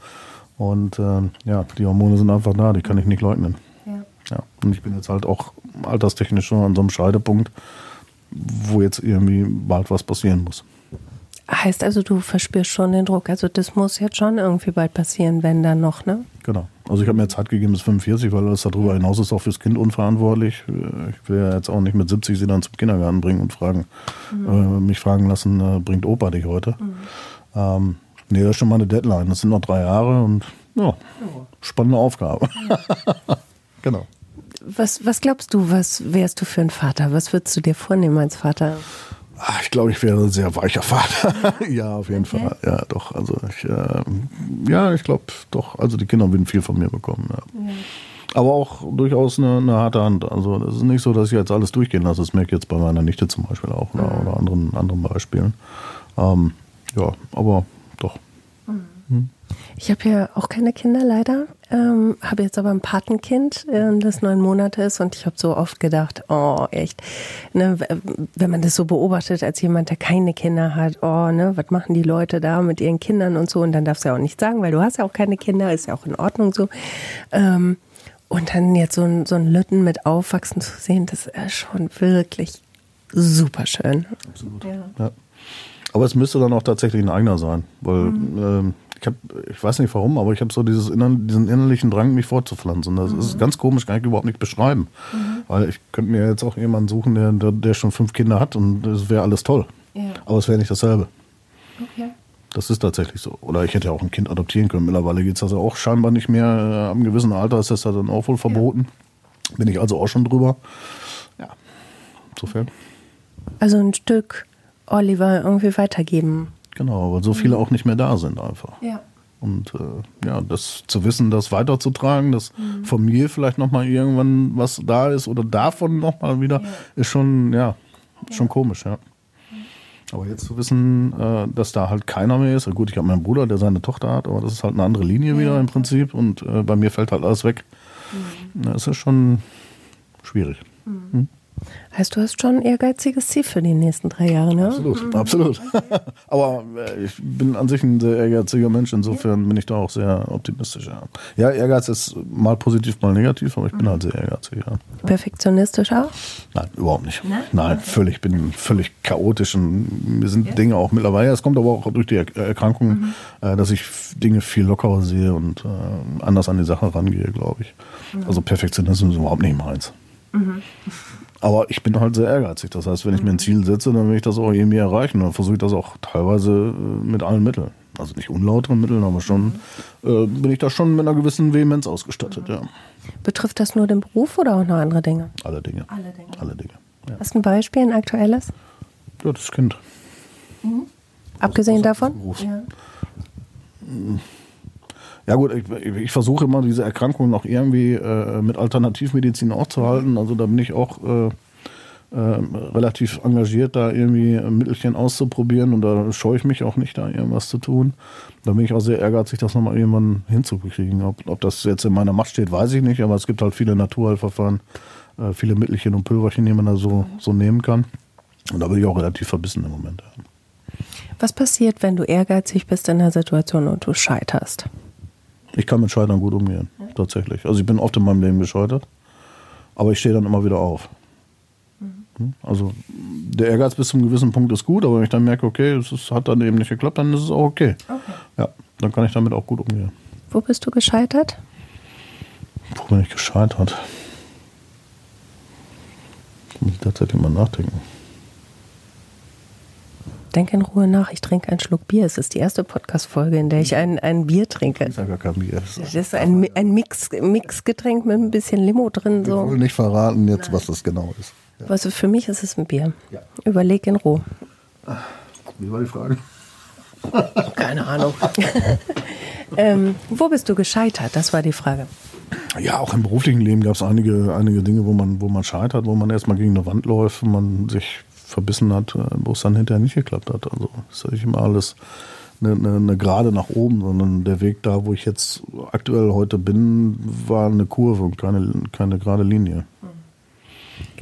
Und äh, ja, die Hormone sind einfach da, die kann ich nicht leugnen. Ja. ja. Und ich bin jetzt halt auch alterstechnisch schon an so einem Scheidepunkt, wo jetzt irgendwie bald was passieren muss. Heißt also, du verspürst schon den Druck. Also das muss jetzt schon irgendwie bald passieren, wenn dann noch, ne? Genau. Also ich habe mir Zeit gegeben bis 45, weil alles darüber hinaus ist auch fürs Kind unverantwortlich. Ich will ja jetzt auch nicht mit 70 sie dann zum Kindergarten bringen und fragen, mhm. äh, mich fragen lassen, äh, bringt Opa dich heute? Mhm. Ähm, nee, das ist schon mal eine Deadline. Das sind noch drei Jahre und ja, spannende Aufgabe. genau. Was, was glaubst du, was wärst du für ein Vater? Was würdest du dir vornehmen als Vater? Ach, ich glaube, ich wäre ein sehr weicher Vater. ja, auf jeden okay. Fall. Ja, doch. Also ich, äh, ja, ich glaube doch. Also die Kinder würden viel von mir bekommen. Ja. Ja. Aber auch durchaus eine, eine, harte Hand. Also es ist nicht so, dass ich jetzt alles durchgehen lasse. Das merke ich jetzt bei meiner Nichte zum Beispiel auch oder, mhm. oder anderen, anderen Beispielen. Ähm, ja, aber doch. Mhm. Hm. Ich habe ja auch keine Kinder leider, ähm, habe jetzt aber ein Patenkind, äh, das neun Monate ist und ich habe so oft gedacht, oh echt, ne, wenn man das so beobachtet als jemand, der keine Kinder hat, oh, ne, was machen die Leute da mit ihren Kindern und so und dann darfst du ja auch nicht sagen, weil du hast ja auch keine Kinder, ist ja auch in Ordnung so. Ähm, und dann jetzt so ein, so ein Lütten mit aufwachsen zu sehen, das ist schon wirklich super schön. Absolut. Ja. ja. Aber es müsste dann auch tatsächlich ein eigener sein, weil mhm. ähm, ich habe, ich weiß nicht warum, aber ich habe so dieses inner, diesen innerlichen Drang, mich fortzupflanzen. Das mhm. ist ganz komisch, kann ich überhaupt nicht beschreiben. Mhm. Weil ich könnte mir jetzt auch jemanden suchen, der, der, der schon fünf Kinder hat und das wäre alles toll. Ja. Aber es wäre nicht dasselbe. Okay. Das ist tatsächlich so. Oder ich hätte auch ein Kind adoptieren können. Mittlerweile geht es also auch scheinbar nicht mehr. Äh, einem gewissen Alter ist das dann auch wohl verboten. Ja. Bin ich also auch schon drüber. Ja, insofern. Also ein Stück Oliver irgendwie weitergeben Genau, weil so viele mhm. auch nicht mehr da sind einfach. Ja. Und äh, ja, das zu wissen, das weiterzutragen, dass mhm. von mir vielleicht nochmal irgendwann was da ist oder davon nochmal wieder, ja. ist schon, ja, ja, schon komisch, ja. Aber jetzt zu wissen, äh, dass da halt keiner mehr ist, gut, ich habe meinen Bruder, der seine Tochter hat, aber das ist halt eine andere Linie ja. wieder im Prinzip und äh, bei mir fällt halt alles weg. Mhm. Das ist schon schwierig. Mhm. Heißt, du hast schon ein ehrgeiziges Ziel für die nächsten drei Jahre, ne? Absolut, mhm. absolut. Aber äh, ich bin an sich ein sehr ehrgeiziger Mensch, insofern bin ich da auch sehr optimistisch. Ja, ja Ehrgeiz ist mal positiv, mal negativ, aber ich bin mhm. halt sehr ehrgeizig, ja. Perfektionistisch auch? Nein, überhaupt nicht. Nein, Nein völlig, ich bin völlig chaotisch und mir sind ja. Dinge auch mittlerweile, es kommt aber auch durch die Erkrankung, mhm. Äh, dass ich Dinge viel lockerer sehe und äh, anders an die Sache rangehe, glaube ich. Mhm. Also Perfektionismus ist überhaupt nicht meins. Mhm. Aber ich bin halt sehr ehrgeizig. Das heißt, wenn ich mir ein Ziel setze, dann will ich das auch irgendwie erreichen. Dann versuche ich das auch teilweise äh, mit allen Mitteln. Also nicht unlauteren Mitteln, aber schon äh, bin ich da schon mit einer gewissen Vehemenz ausgestattet, ja. Betrifft das nur den Beruf oder auch noch andere Dinge? Alle Dinge. Alle Dinge. Alle Dinge. Ja. Hast du ein Beispiel, ein aktuelles? Ja, das Kind. Mhm. Abgesehen davon? Ja. Ja gut, ich, ich versuche immer diese Erkrankung noch irgendwie äh, mit Alternativmedizin aufzuhalten. Also da bin ich auch äh, äh, relativ engagiert, da irgendwie Mittelchen auszuprobieren und da scheue ich mich auch nicht, da irgendwas zu tun. Da bin ich auch sehr ehrgeizig, das nochmal irgendwann hinzukriegen. Ob, ob das jetzt in meiner Macht steht, weiß ich nicht, aber es gibt halt viele Naturheilverfahren, äh, viele Mittelchen und Pülverchen, die man da so, so nehmen kann. Und da bin ich auch relativ verbissen im Moment. Was passiert, wenn du ehrgeizig bist in der Situation und du scheiterst? Ich kann mit Scheitern gut umgehen, ja. tatsächlich. Also ich bin oft in meinem Leben gescheitert, aber ich stehe dann immer wieder auf. Mhm. Hm? Also der Ehrgeiz bis zum gewissen Punkt ist gut, aber wenn ich dann merke, okay, es ist, hat dann eben nicht geklappt, dann ist es auch okay. okay. Ja, dann kann ich damit auch gut umgehen. Wo bist du gescheitert? Wo bin ich gescheitert? muss ich tatsächlich mal nachdenken. Denk in Ruhe nach, ich trinke einen Schluck Bier. Es ist die erste Podcast-Folge, in der ich ein, ein Bier trinke. Das ist ja gar kein Bier. Das ist ein, ein Mix, Mixgetränk mit ein bisschen Limo drin. So. Ich will nicht verraten jetzt, Nein. was das genau ist. Ja. Also für mich ist es ein Bier. Ja. Überleg in Ruhe. Wie war die Frage? Keine Ahnung. ähm, wo bist du gescheitert? Das war die Frage. Ja, auch im beruflichen Leben gab es einige, einige Dinge, wo man, wo man scheitert, wo man erstmal gegen eine Wand läuft, wo man sich verbissen hat, äh, wo es dann hinterher nicht geklappt hat. Also ist ja nicht immer alles eine, eine, eine Gerade nach oben, sondern der Weg da, wo ich jetzt aktuell heute bin, war eine Kurve und keine, keine gerade Linie.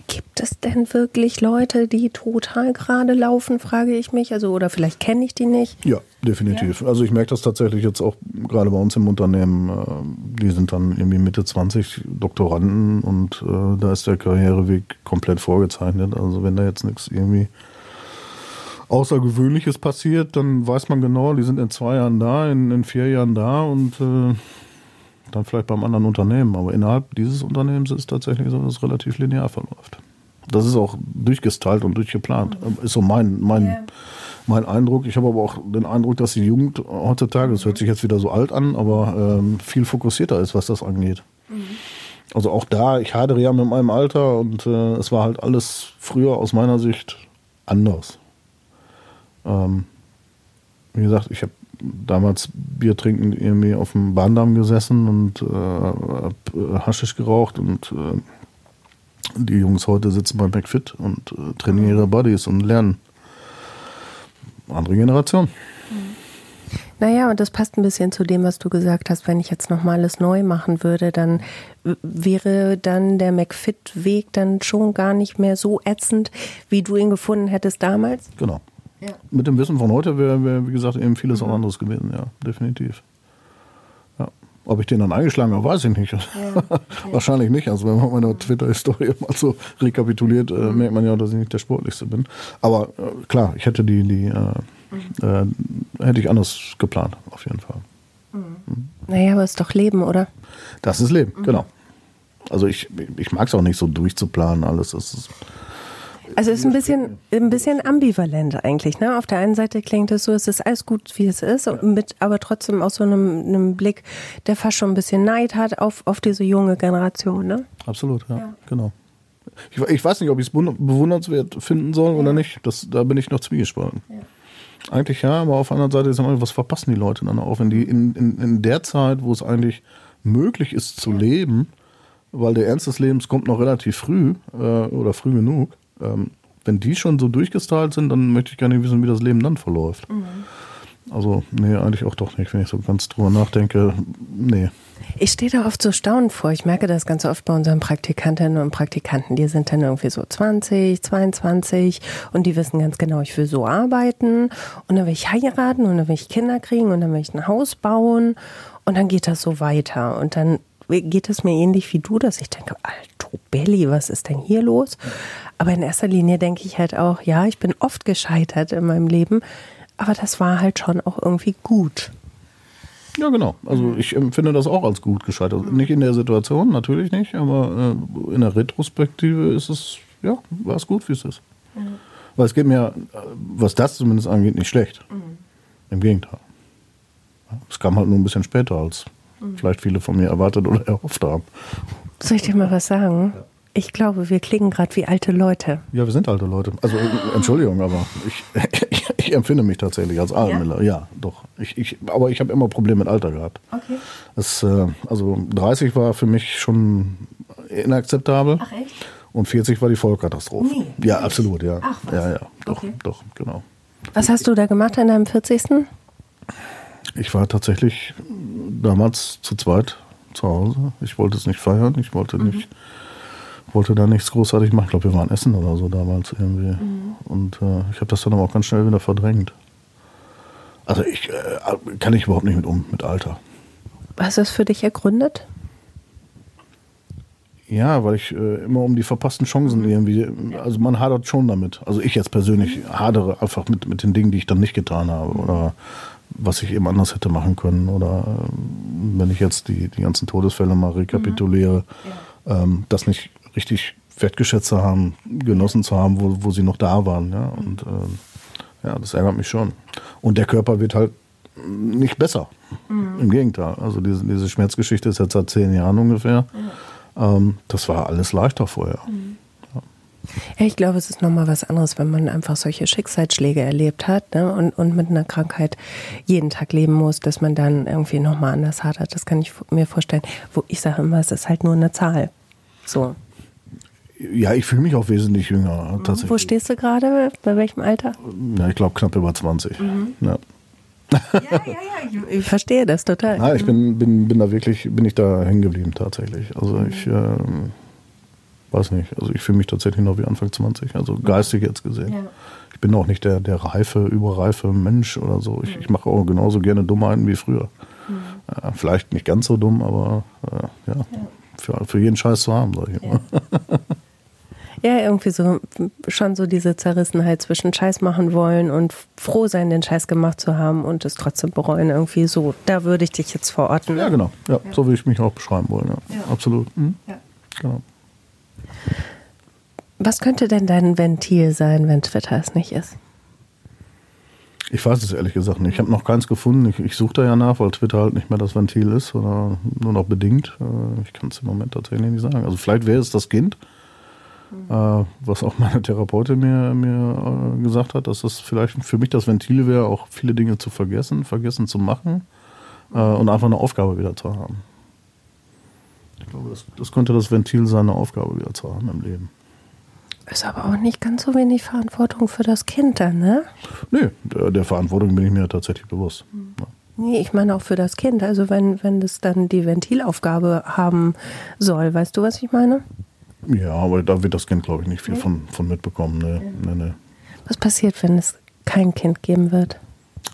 Gibt es denn wirklich Leute, die total gerade laufen, frage ich mich. Also, oder vielleicht kenne ich die nicht. Ja, definitiv. Ja. Also ich merke das tatsächlich jetzt auch gerade bei uns im Unternehmen. Äh, die sind dann irgendwie Mitte 20 Doktoranden und äh, da ist der Karriereweg komplett vorgezeichnet. Also wenn da jetzt nichts irgendwie Außergewöhnliches passiert, dann weiß man genau, die sind in zwei Jahren da, in, in vier Jahren da und äh, dann vielleicht beim anderen Unternehmen. Aber innerhalb dieses Unternehmens ist es tatsächlich so, dass es relativ linear verläuft. Das ist auch durchgestylt und durchgeplant. Ist so mein, mein, yeah. mein Eindruck. Ich habe aber auch den Eindruck, dass die Jugend heutzutage, das hört sich jetzt wieder so alt an, aber ähm, viel fokussierter ist, was das angeht. Mhm. Also auch da, ich hadere ja mit meinem Alter und äh, es war halt alles früher aus meiner Sicht anders. Ähm, wie gesagt, ich habe damals Bier trinken irgendwie auf dem Bahndamm gesessen und äh, hab äh, Haschisch geraucht und äh, die Jungs heute sitzen bei McFit und äh, trainieren ihre Buddies und lernen. Andere Generation. Naja, und das passt ein bisschen zu dem, was du gesagt hast. Wenn ich jetzt nochmal alles neu machen würde, dann wäre dann der McFit-Weg dann schon gar nicht mehr so ätzend, wie du ihn gefunden hättest damals? Genau. Ja. Mit dem Wissen von heute wäre, wär, wie gesagt, eben vieles mhm. auch anderes gewesen, ja, definitiv. Ob ich den dann eingeschlagen habe, weiß ich nicht. Ja. Wahrscheinlich nicht. Also wenn man meine Twitter-Historie mal so rekapituliert, äh, mhm. merkt man ja, dass ich nicht der Sportlichste bin. Aber äh, klar, ich hätte die, die äh, mhm. äh, hätte ich anders geplant, auf jeden Fall. Mhm. mhm. Naja, aber es ist doch Leben, oder? Das ist Leben, mhm. genau. Also ich, ich mag es auch nicht so durchzuplanen, alles. Das ist, also es ist ein bisschen, ein bisschen ambivalent eigentlich. Ne? Auf der einen Seite klingt es so, es ist alles gut, wie es ist, mit, aber trotzdem aus so einem, einem Blick, der fast schon ein bisschen Neid hat auf, auf diese junge Generation. Ne? Absolut, ja, ja. genau. Ich, ich, weiß nicht, ob ich es bewundernswert finden soll ja. oder nicht. Das, da bin ich noch zwiegespalten. Ja. Eigentlich ja, aber auf der anderen Seite ist immer, was verpassen die Leute dann auch, wenn die in, in, in der Zeit, wo es eigentlich möglich ist zu leben, weil der Ernst des Lebens kommt noch relativ früh äh, oder früh genug, ähm, wenn die schon so durchgestylt sind, dann möchte ich gar nicht wissen, wie das Leben dann verläuft. Mhm. Also, nee, eigentlich auch doch nicht, wenn ich so ganz drüber nachdenke. Nee. Ich stehe da oft so staunend vor. Ich merke das ganz oft bei unseren Praktikantinnen und Praktikanten. Die sind dann irgendwie so 20, 22 und die wissen ganz genau, ich will so arbeiten und dann will ich heiraten und dann will ich Kinder kriegen und dann will ich ein Haus bauen und dann geht das so weiter. Und dann geht es mir ähnlich wie du, dass ich denke, Alto Belli, was ist denn hier los? Aber in erster Linie denke ich halt auch, ja, ich bin oft gescheitert in meinem Leben, aber das war halt schon auch irgendwie gut. Ja, genau. Also ich empfinde das auch als gut gescheitert. Nicht in der Situation, natürlich nicht, aber äh, in der Retrospektive ist es, ja, war es gut, wie es ist. Mhm. Weil es geht mir, was das zumindest angeht, nicht schlecht. Mhm. Im Gegenteil. Es kam halt nur ein bisschen später, als mhm. Vielleicht viele von mir erwartet oder erhofft haben. Soll ich dir mal was sagen? Ja. Ich glaube, wir klingen gerade wie alte Leute. Ja, wir sind alte Leute. Also Entschuldigung, aber ich, ich, ich empfinde mich tatsächlich als Altmiller. Ja? ja, doch. Ich, ich, aber ich habe immer Probleme mit Alter gehabt. Okay. Das, äh, also 30 war für mich schon inakzeptabel. Ach echt? Und 40 war die Vollkatastrophe. Nee, ja, absolut, ja. Ach, was? Ja, ja, doch, okay. doch, genau. Was hast du da gemacht an deinem 40.? Ich war tatsächlich damals zu zweit zu Hause. Ich wollte es nicht feiern, ich wollte mhm. nicht wollte da nichts großartig machen. Ich glaube, wir waren essen oder so damals irgendwie. Mhm. Und äh, ich habe das dann aber auch ganz schnell wieder verdrängt. Also ich äh, kann ich überhaupt nicht mit um, mit Alter. Was ist für dich ergründet? Ja, weil ich äh, immer um die verpassten Chancen irgendwie, also man hadert schon damit. Also ich jetzt persönlich hadere einfach mit, mit den Dingen, die ich dann nicht getan habe oder was ich eben anders hätte machen können oder äh, wenn ich jetzt die, die ganzen Todesfälle mal rekapituliere, mhm. ja. ähm, das nicht richtig wertgeschätzt zu haben, genossen zu haben, wo, wo sie noch da waren. Ja? Und äh, ja, das ärgert mich schon. Und der Körper wird halt nicht besser. Mhm. Im Gegenteil. Also diese, diese Schmerzgeschichte ist jetzt seit zehn Jahren ungefähr. Mhm. Ähm, das war alles leichter vorher. Mhm. Ja, ich glaube, es ist nochmal was anderes, wenn man einfach solche Schicksalsschläge erlebt hat ne? und, und mit einer Krankheit jeden Tag leben muss, dass man dann irgendwie nochmal anders hat. Das kann ich mir vorstellen. Wo ich sage immer, es ist halt nur eine Zahl. So. Ja, ich fühle mich auch wesentlich jünger. Tatsächlich. Wo stehst du gerade? Bei welchem Alter? Ja, ich glaube knapp über 20. Mhm. Ja. ja, ja, ja, ich, ich, verstehe das total. Ja, ich bin, bin, bin da wirklich, bin ich da hängen geblieben tatsächlich. Also mhm. ich äh, weiß nicht, also ich fühle mich tatsächlich noch wie Anfang 20, also geistig jetzt gesehen. Ja. Ich bin auch nicht der, der reife, überreife Mensch oder so. Ich, mhm. ich mache auch genauso gerne Dummheiten wie früher. Mhm. Ja, vielleicht nicht ganz so dumm, aber äh, ja, Für, für jeden Scheiß zu haben, sag ich immer. Ja, irgendwie so schon so diese Zerrissenheit zwischen Scheiß machen wollen und froh sein, den Scheiß gemacht zu haben und es trotzdem bereuen. Irgendwie so, da würde ich dich jetzt verorten. Ja, genau. Ja, ja. so würde ich mich auch beschreiben wollen. Ja, ja. absolut. Mhm. Ja. Genau. Was könnte denn dein Ventil sein, wenn Twitter es nicht ist? Ich weiß es ehrlich gesagt nicht. Ich habe noch keins gefunden. Ich, ich suche da ja nach, weil Twitter halt nicht mehr das Ventil ist oder nur noch bedingt. Äh, ich kann es im Moment tatsächlich nicht sagen. Also vielleicht wäre es das Kind, mhm. was auch meine Therapeutin mir, mir äh, gesagt hat, dass das vielleicht für mich das Ventil wäre, auch viele Dinge zu vergessen, vergessen zu machen und einfach eine Aufgabe wieder zu haben. Ich glaube, das, das könnte das Ventil sein, eine Aufgabe wieder zu haben im Leben. Ist aber auch nicht ganz so wenig Verantwortung für das Kind dann, ne? Nee, der, der Verantwortung bin ich mir tatsächlich bewusst. Mhm. Ja. Nee, ich meine auch für das Kind. Also wenn, wenn das dann die Ventilaufgabe haben soll, weißt du, was ich meine? Ja, aber da wird das Kind, glaube ich, nicht viel nee. von, von mitbekommen. Nee, nee, nee. Was passiert, wenn es kein Kind geben wird?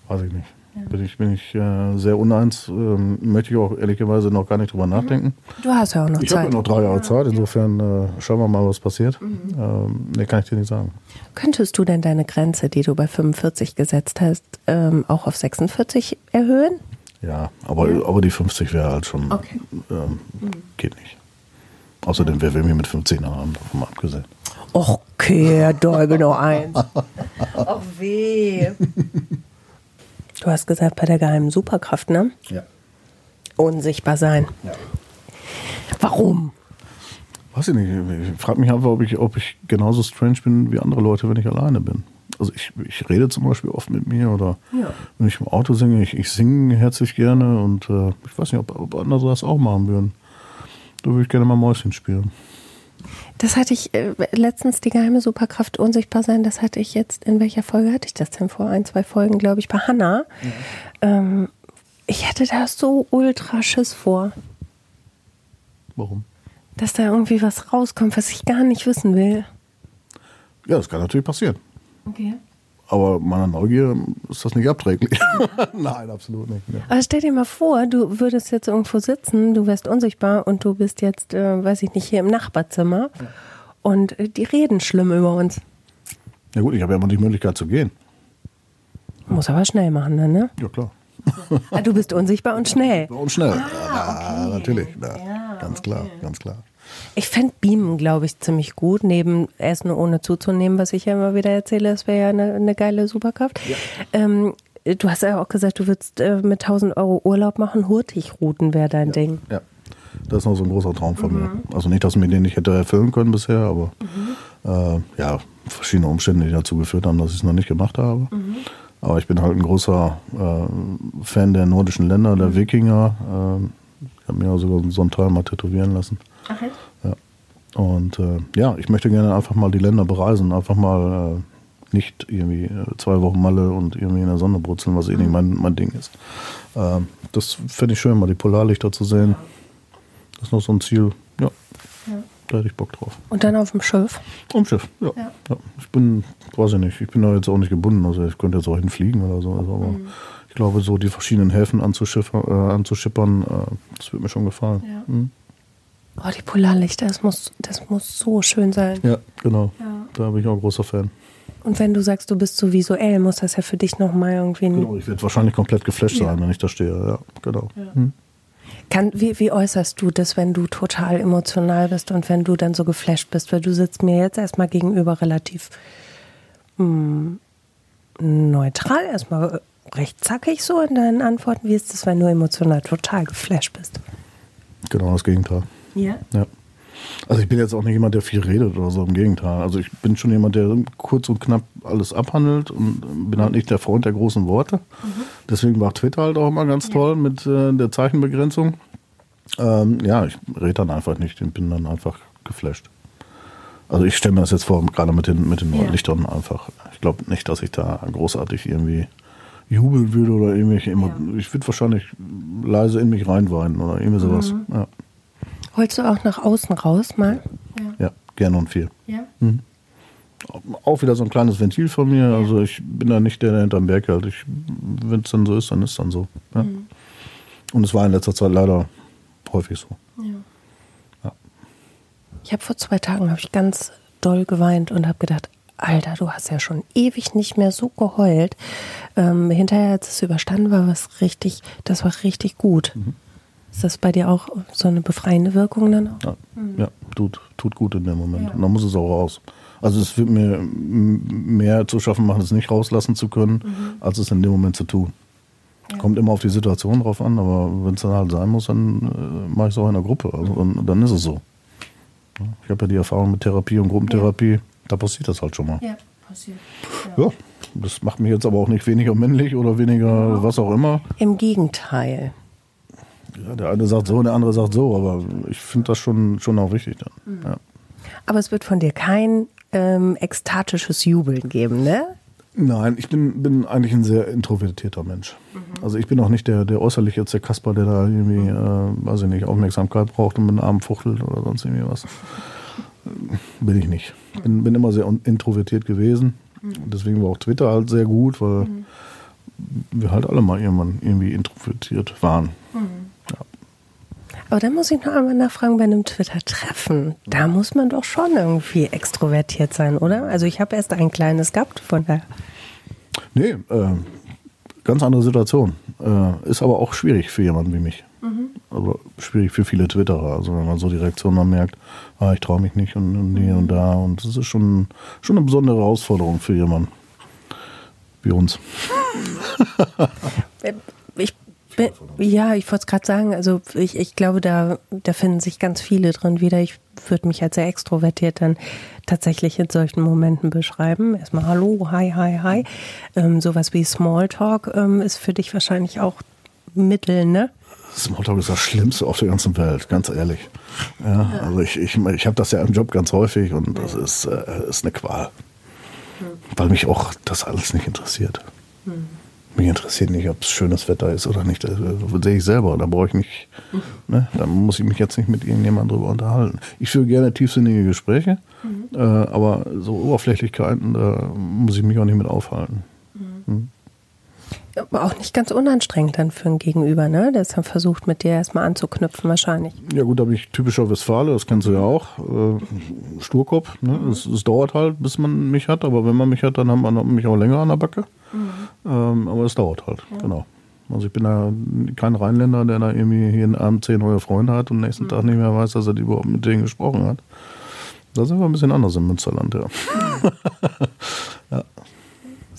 Weiß ich nicht. Ja. Bin ich, bin ich äh, sehr uneins. Ähm, möchte ich auch ehrlicherweise noch gar nicht drüber mhm. nachdenken. Du hast ja auch noch ich Zeit. Ich habe ja noch drei Jahre ja. Zeit, insofern äh, schauen wir mal, was passiert. Mhm. Ähm, nee, kann ich dir nicht sagen. Könntest du denn deine Grenze, die du bei 45 gesetzt hast, ähm, auch auf 46 erhöhen? Ja, aber, ja. aber die 50 wäre halt schon. Okay. Ähm, mhm. Geht nicht. Außerdem, wer will mich mit 15 haben, davon mal abgesehen. Okay, Däubel noch eins. Ach weh. Du hast gesagt, bei der geheimen Superkraft, ne? Ja. Unsichtbar sein. Ja. Warum? Weiß ich nicht. Ich frage mich einfach, ob ich, ob ich genauso strange bin wie andere Leute, wenn ich alleine bin. Also ich, ich rede zum Beispiel oft mit mir oder ja. wenn ich im Auto singe, ich, ich singe herzlich gerne und äh, ich weiß nicht, ob, ob andere das auch machen würden. Da würde ich gerne mal Mäuschen spielen. Das hatte ich äh, letztens, die geheime Superkraft unsichtbar sein, das hatte ich jetzt, in welcher Folge hatte ich das denn? Vor ein, zwei Folgen, glaube ich, bei Hannah. Mhm. Ähm, ich hätte da so ultra Schiss vor. Warum? Dass da irgendwie was rauskommt, was ich gar nicht wissen will. Ja, das kann natürlich passieren. Okay. Aber meiner Neugier ist das nicht abträglich. Nein, absolut nicht. Ja. Aber stell dir mal vor, du würdest jetzt irgendwo sitzen, du wärst unsichtbar und du bist jetzt, äh, weiß ich nicht, hier im Nachbarzimmer ja. und äh, die reden schlimm über uns. Ja gut, ich habe ja immer die Möglichkeit zu gehen. Muss aber schnell machen dann, ne? Ja, klar. ah, du bist unsichtbar und schnell. Und schnell. Ah, okay. ja, natürlich. Ja, ganz okay. klar, ganz klar. Ich fände Beamen, glaube ich, ziemlich gut, neben Essen ohne zuzunehmen, was ich ja immer wieder erzähle. Das wäre ja eine, eine, geile Superkraft. Ja. Ähm, du hast ja auch gesagt, du würdest äh, mit 1000 Euro Urlaub machen. Hurtigruten wäre dein ja. Ding. Ja, das ist noch so ein großer Traum von mhm. mir. Also nicht, dass ich mir den nicht hätte erfüllen können bisher, aber mhm. äh, ja, verschiedene Umstände, die dazu geführt haben, dass ich es noch nicht gemacht habe. Mhm. Aber ich bin halt ein großer äh, Fan der nordischen Länder, der mhm. Wikinger. Äh, ich habe mir sogar so einen Teil mal tätowieren lassen. Okay. Ja. Und äh, ja, ich möchte gerne einfach mal die Länder bereisen, einfach mal äh, nicht irgendwie äh, zwei Wochen Malle und irgendwie in der Sonne brutzeln, was eh nicht mhm. mein, mein Ding ist. Ähm, das fände ich schön, mal die Polarlichter zu sehen. Das ist noch so ein Ziel. Ja. ja. Da hätte ich Bock drauf. Und dann auf dem Schiff? Auf dem Schiff, ja. ja. ja. Ich bin, weiß ich nicht, ich bin da jetzt auch nicht gebunden. Also ich könnte jetzt auch hinfliegen oder so. Also, aber mhm. ich glaube, so die verschiedenen Häfen anzuschippern, äh, anzuschippern äh, das würde mir schon gefallen. Ja. Mhm. Oh, die Polarlichter, das muss, das muss so schön sein. Ja, genau. Ja. Da bin ich auch ein großer Fan. Und wenn du sagst, du bist so visuell, muss das ja für dich nochmal irgendwie. Genau, ich werde wahrscheinlich komplett geflasht ja. sein, wenn ich da stehe. Ja, genau. Ja. Hm. Kann, wie, wie äußerst du das, wenn du total emotional bist und wenn du dann so geflasht bist? Weil du sitzt mir jetzt erstmal gegenüber relativ mh, hm, neutral, erstmal recht zackig so in deinen Antworten. Wie ist es, wenn du emotional total geflasht bist? Genau das Gegenteil. Ja? Ja. Also ich bin jetzt auch nicht jemand, der viel redet oder so, im Gegenteil. Also ich bin schon jemand, der kurz und knapp alles abhandelt und bin halt nicht der Freund der großen Worte. Mhm. Deswegen war Twitter halt auch immer ganz ja. toll mit äh, der Zeichenbegrenzung. Ähm, ja, ich rede dann einfach nicht, ich bin dann einfach geflasht. Also ich stelle mir das jetzt vor, gerade mit den, mit den ja. Lichtern einfach. Ich glaube nicht, dass ich da großartig irgendwie jubeln würde oder irgendwelche ja. Ich würde wahrscheinlich leise in mich reinweinen oder irgendwie sowas. Mhm. Ja. Holst du auch nach außen raus mal? Ja, ja gerne und viel. Ja. Mhm. Auch wieder so ein kleines Ventil von mir. Ja. Also ich bin da nicht der, der hinterm Berg hält. Wenn es dann so ist, dann ist es dann so. Ja. Mhm. Und es war in letzter Zeit leider häufig so. Ja. ja. Ich habe vor zwei Tagen habe ich ganz doll geweint und habe gedacht, Alter, du hast ja schon ewig nicht mehr so geheult. Ähm, hinterher, als es überstanden war, war es richtig, das war richtig gut. Mhm. Ist das bei dir auch so eine befreiende Wirkung dann auch? Ja, mhm. ja tut, tut gut in dem Moment. Ja. Und dann muss es auch raus. Also es wird mir mehr zu schaffen machen, es nicht rauslassen zu können, mhm. als es in dem Moment zu tun. Ja. Kommt immer auf die Situation drauf an, aber wenn es dann halt sein muss, dann äh, mache ich es auch in der Gruppe. Also, und dann ist es so. Ich habe ja die Erfahrung mit Therapie und Gruppentherapie, da passiert das halt schon mal. Ja, passiert. Ja. das macht mich jetzt aber auch nicht weniger männlich oder weniger was auch immer. Im Gegenteil. Ja, der eine sagt so, der andere sagt so, aber ich finde das schon, schon auch wichtig dann. Mhm. Ja. Aber es wird von dir kein ähm, ekstatisches Jubeln geben, ne? Nein, ich bin, bin eigentlich ein sehr introvertierter Mensch. Mhm. Also ich bin auch nicht der, der äußerlich jetzt der Kasper, der da irgendwie, äh, weiß ich nicht, Aufmerksamkeit braucht und mit einem Arm fuchtelt oder sonst irgendwie was. bin ich nicht. Bin, bin immer sehr introvertiert gewesen. Mhm. Deswegen war auch Twitter halt sehr gut, weil mhm. wir halt alle mal irgendwann irgendwie introvertiert waren. Aber dann muss ich noch einmal nachfragen bei einem Twitter-Treffen. Da muss man doch schon irgendwie extrovertiert sein, oder? Also ich habe erst ein kleines gehabt von daher. Nee, äh, ganz andere Situation. Äh, ist aber auch schwierig für jemanden wie mich. Mhm. Also schwierig für viele Twitterer. Also wenn man so die Reaktion dann merkt, ah, ich traue mich nicht und, und hier mhm. und da. Und das ist schon, schon eine besondere Herausforderung für jemanden wie uns. ich ja, ich wollte es gerade sagen, also ich, ich glaube, da, da finden sich ganz viele drin wieder. Ich würde mich als sehr extrovertiert dann tatsächlich in solchen Momenten beschreiben. Erstmal Hallo, hi, hi, hi. Ähm, sowas wie Smalltalk ähm, ist für dich wahrscheinlich auch Mittel, ne? Smalltalk ist das Schlimmste auf der ganzen Welt, ganz ehrlich. Ja, also ich, ich, ich habe das ja im Job ganz häufig und das ist, äh, ist eine Qual. Hm. Weil mich auch das alles nicht interessiert. Hm. Mich interessiert nicht, ob es schönes Wetter ist oder nicht. Das sehe ich selber. Da brauche ich nicht, ne? da muss ich mich jetzt nicht mit irgendjemandem drüber unterhalten. Ich führe gerne tiefsinnige Gespräche, mhm. äh, aber so Oberflächlichkeiten, da muss ich mich auch nicht mit aufhalten. Mhm. Aber auch nicht ganz unanstrengend dann für ein Gegenüber, ne? Der ist dann versucht, mit dir erstmal anzuknüpfen, wahrscheinlich. Ja, gut, da bin ich typischer Westfale, das kennst du ja auch. Äh, Sturkopf, ne? Es, es, dauert halt, bis man mich hat, aber wenn man mich hat, dann hat man mich auch länger an der Backe. Mhm. Ähm, aber es dauert halt, ja. genau. Also ich bin da kein Rheinländer, der da irgendwie jeden Abend zehn neue Freunde hat und nächsten mhm. Tag nicht mehr weiß, dass er überhaupt mit denen gesprochen hat. Da sind wir ein bisschen anders im Münsterland, ja.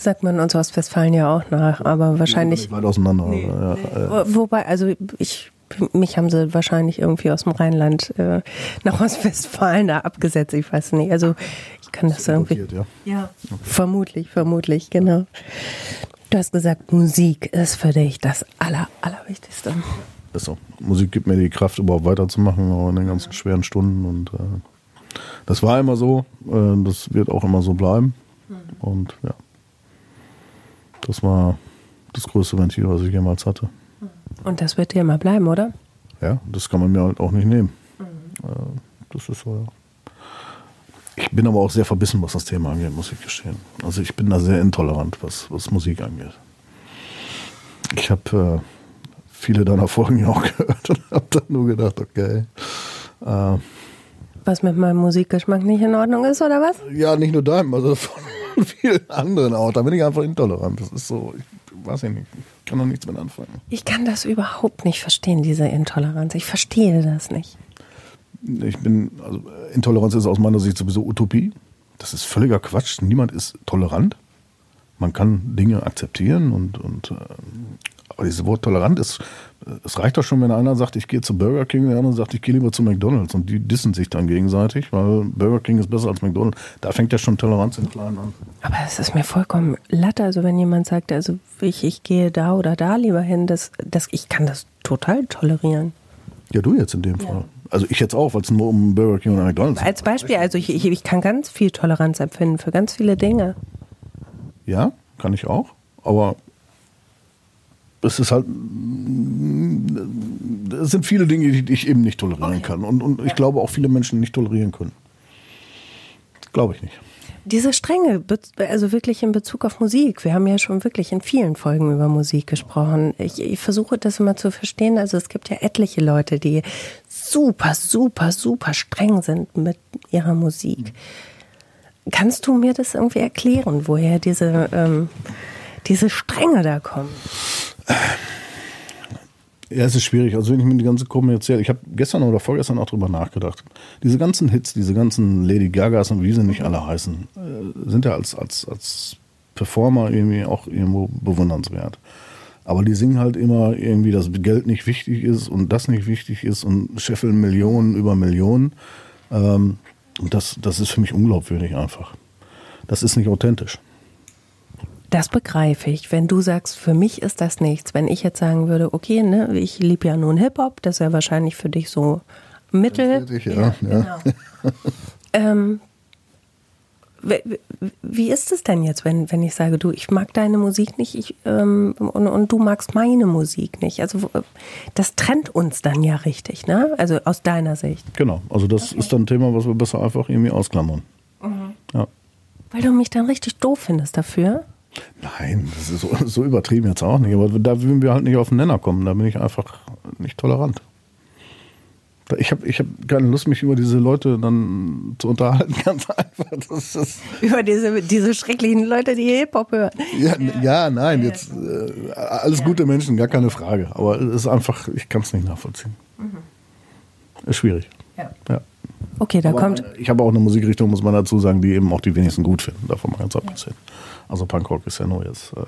Sagt man uns Ostwestfalen ja auch nach, aber wahrscheinlich. Weit auseinander. Nee, ja, nee. Wobei, also ich mich haben sie wahrscheinlich irgendwie aus dem Rheinland äh, nach Ostwestfalen da abgesetzt. Ich weiß nicht. Also ich kann das, das irgendwie. Ja, ja okay. vermutlich, vermutlich, genau. Du hast gesagt, Musik ist für dich das Aller, Allerwichtigste. Ist so. Musik gibt mir die Kraft, überhaupt weiterzumachen, auch in den ganzen schweren Stunden. Und äh, das war immer so. Äh, das wird auch immer so bleiben. Mhm. Und ja, das war das größte Ventil, was ich jemals hatte. Und das wird dir immer bleiben, oder? Ja, das kann man mir halt auch nicht nehmen. Mhm. Äh, das ist so, ja. Ich bin aber auch sehr verbissen, was das Thema angeht, muss ich gestehen. Also ich bin da sehr intolerant, was, was Musik angeht. Ich habe äh, viele deiner Folgen auch gehört und habe dann nur gedacht, okay. Äh, was mit meinem Musikgeschmack nicht in Ordnung ist, oder was? Ja, nicht nur deinem, also von vielen anderen auch. Da bin ich einfach intolerant. Das ist so, ich weiß ich nicht kann doch nichts mit anfangen. Ich kann das überhaupt nicht verstehen, diese Intoleranz. Ich verstehe das nicht. Ich bin, also Intoleranz ist aus meiner Sicht sowieso Utopie. Das ist völliger Quatsch. Niemand ist tolerant. Man kann Dinge akzeptieren und, und äh, aber dieses Wort tolerant ist, es reicht doch schon, wenn einer sagt, ich gehe zu Burger King, der andere sagt, ich gehe lieber zu McDonalds. Und die dissen sich dann gegenseitig, weil Burger King ist besser als McDonalds. Da fängt ja schon Toleranz im Kleinen an. Aber es ist mir vollkommen latte. Also wenn jemand sagt, also ich, ich gehe da oder da lieber hin, das, das, ich kann das total tolerieren. Ja, du jetzt in dem ja. Fall. Also ich jetzt auch, weil es nur um Burger King oder McDonalds geht. Als Beispiel, also ich, ich, ich kann ganz viel Toleranz empfinden für ganz viele Dinge. Ja, kann ich auch. Aber es ist halt, es sind viele Dinge, die ich eben nicht tolerieren okay. kann. Und, und ich ja. glaube auch viele Menschen nicht tolerieren können. Glaube ich nicht. Diese Strenge, also wirklich in Bezug auf Musik. Wir haben ja schon wirklich in vielen Folgen über Musik gesprochen. Ich, ich versuche das immer zu verstehen. Also es gibt ja etliche Leute, die super, super, super streng sind mit ihrer Musik. Kannst du mir das irgendwie erklären, woher diese, ähm, diese Stränge da kommen? Ja, es ist schwierig. Also wenn ich mir die ganze kommerziell, ich habe gestern oder vorgestern auch drüber nachgedacht. Diese ganzen Hits, diese ganzen Lady Gagas und wie sie nicht alle heißen, äh, sind ja als, als, als Performer irgendwie auch irgendwo bewundernswert. Aber die singen halt immer irgendwie, dass Geld nicht wichtig ist und das nicht wichtig ist und scheffeln Millionen über Millionen. Ähm, und das, das ist für mich unglaubwürdig einfach. Das ist nicht authentisch. Das begreife ich. Wenn du sagst, für mich ist das nichts. Wenn ich jetzt sagen würde, okay, ne, ich liebe ja nun Hip-Hop, das ist ja wahrscheinlich für dich so Mittel. Ja, ja, ja. Genau. ähm, wie ist es denn jetzt, wenn, wenn ich sage, du, ich mag deine Musik nicht ich, ähm, und, und du magst meine Musik nicht? Also das trennt uns dann ja richtig, ne? Also aus deiner Sicht. Genau, also das okay. ist dann ein Thema, was wir besser einfach irgendwie ausklammern. Mhm. Ja. Weil du mich dann richtig doof findest dafür? Nein, das ist so, so, übertrieben jetzt auch nicht. Aber da würden wir halt nicht auf den Nenner kommen. Da bin ich einfach nicht tolerant. Ich habe ich hab keine Lust, mich über diese Leute dann zu unterhalten, ganz einfach. Das ist über diese, diese schrecklichen Leute, die Hip-Hop hören. Ja, ja, ja nein, ja, jetzt äh, alles ja. gute Menschen, gar keine Frage. Aber es ist einfach, ich kann es nicht nachvollziehen. Mhm. Ist schwierig. Ja. ja. Okay, da Aber kommt. Ich habe auch eine Musikrichtung, muss man dazu sagen, die eben auch die wenigsten gut finden. Davon mal ganz abgesehen. Also Punkrock ist ja nur jetzt äh,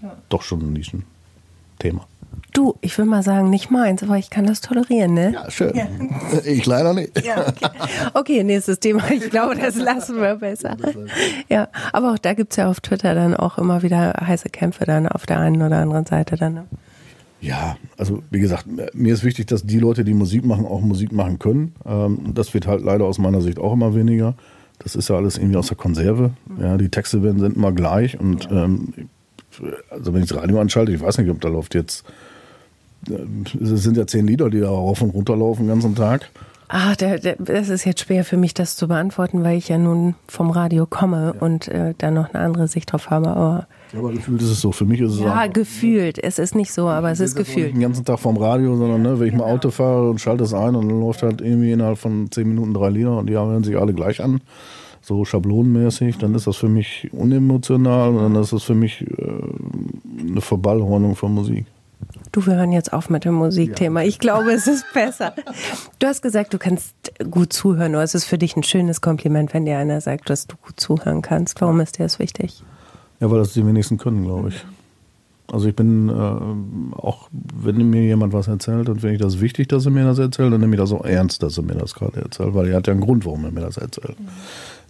ja. doch schon ein Nischenthema. Du, ich will mal sagen, nicht meins, aber ich kann das tolerieren, ne? Ja, schön. Ja. Ich leider nicht. Ja, okay. okay, nächstes Thema. Ich glaube, das lassen wir besser. Ja, aber auch da gibt es ja auf Twitter dann auch immer wieder heiße Kämpfe dann auf der einen oder anderen Seite dann. Ne? Ja, also wie gesagt, mir ist wichtig, dass die Leute, die Musik machen, auch Musik machen können. Ähm, das wird halt leider aus meiner Sicht auch immer weniger. Das ist ja alles irgendwie aus der Konserve. Ja, die Texte werden, sind immer gleich und ähm, also wenn ich das Radio anschalte, ich weiß nicht, ob da läuft jetzt, äh, es sind ja zehn Lieder, die da rauf und runter laufen den ganzen Tag. Ah, der, der, das ist jetzt schwer für mich, das zu beantworten, weil ich ja nun vom Radio komme ja. und äh, da noch eine andere Sicht drauf habe. Aber, aber gefühlt ist es so. Für mich ist es Ja, auch, gefühlt. Es ist nicht so, aber es ist gefühlt. Nicht den ganzen Tag vom Radio, sondern ne, wenn ich genau. mal Auto fahre und schalte es ein und dann läuft halt irgendwie innerhalb von zehn Minuten drei Lieder und die hören sich alle gleich an so schablonenmäßig, dann ist das für mich unemotional und dann ist das für mich äh, eine Verballhornung von Musik. Du, wir hören jetzt auf mit dem Musikthema. Ich glaube, es ist besser. Du hast gesagt, du kannst gut zuhören. Oder es ist für dich ein schönes Kompliment, wenn dir einer sagt, dass du gut zuhören kannst. Warum ist dir das wichtig? Ja, weil das die wenigsten können, glaube ich. Also ich bin äh, auch, wenn mir jemand was erzählt und finde ich das wichtig, dass er mir das erzählt, dann nehme ich das auch ernst, dass er mir das gerade erzählt, weil er hat ja einen Grund, warum er mir das erzählt. Mhm.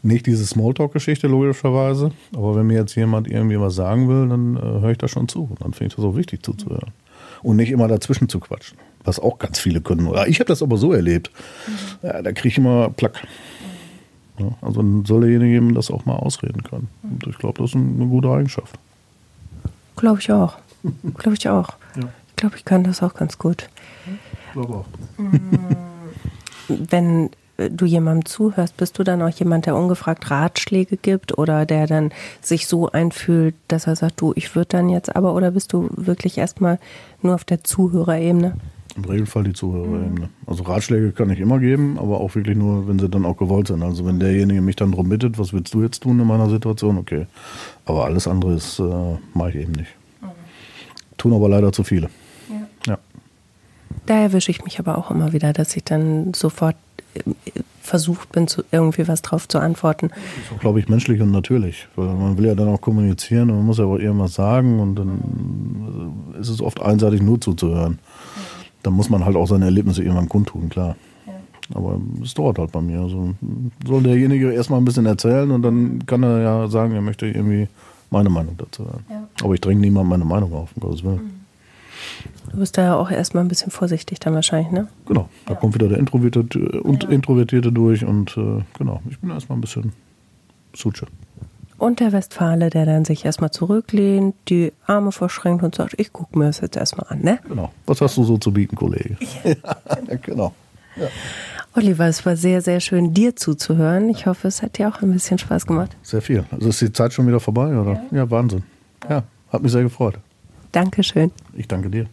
Nicht diese Smalltalk-Geschichte logischerweise, aber wenn mir jetzt jemand irgendwie was sagen will, dann äh, höre ich da schon zu. Dann finde ich das auch wichtig zuzuhören. Und nicht immer dazwischen zu quatschen, was auch ganz viele können. Ich habe das aber so erlebt. Mhm. Ja, da kriege ich immer Plack. Ja, also soll derjenige das auch mal ausreden können. Und ich glaube, das ist eine gute Eigenschaft. Glaube ich auch. glaube ich auch. Ja. Ich glaube, ich kann das auch ganz gut. Ich glaube auch. Wenn du jemandem zuhörst, bist du dann auch jemand, der ungefragt Ratschläge gibt oder der dann sich so einfühlt, dass er sagt, du, ich würde dann jetzt aber, oder bist du wirklich erstmal nur auf der Zuhörerebene? Im Regelfall die Zuhörerebene. Also Ratschläge kann ich immer geben, aber auch wirklich nur, wenn sie dann auch gewollt sind. Also wenn derjenige mich dann darum bittet, was willst du jetzt tun in meiner Situation, okay. Aber alles andere ist, äh, mache ich eben nicht. Mhm. Tun aber leider zu viele. Ja. ja. Da erwische ich mich aber auch immer wieder, dass ich dann sofort versucht bin, zu, irgendwie was drauf zu antworten. Das ist auch, glaube ich, menschlich und natürlich. Weil man will ja dann auch kommunizieren und man muss ja auch irgendwas sagen und dann ist es oft einseitig nur zuzuhören. Dann muss man halt auch seine Erlebnisse irgendwann kundtun, klar. Aber es dauert halt bei mir. Also soll derjenige erstmal ein bisschen erzählen und dann kann er ja sagen, er möchte irgendwie meine Meinung dazu hören. Ja. Aber ich dränge niemand meine Meinung auf, um Gottes Willen. Mhm. Du bist da ja auch erstmal ein bisschen vorsichtig dann wahrscheinlich, ne? Genau, da ja. kommt wieder der Introvertierte, und ja. Introvertierte durch und äh, genau, ich bin erstmal ein bisschen Suche. Und der Westfale, der dann sich erstmal zurücklehnt, die Arme verschränkt und sagt, ich gucke mir das jetzt erstmal an, ne? Genau. Was hast du so zu bieten, Kollege? Ja, genau. Ja. Oliver, es war sehr, sehr schön, dir zuzuhören. Ich hoffe, es hat dir auch ein bisschen Spaß gemacht. Sehr viel. Also ist die Zeit schon wieder vorbei, oder? Ja, ja Wahnsinn. Ja, hat mich sehr gefreut. Dankeschön. Ich danke dir.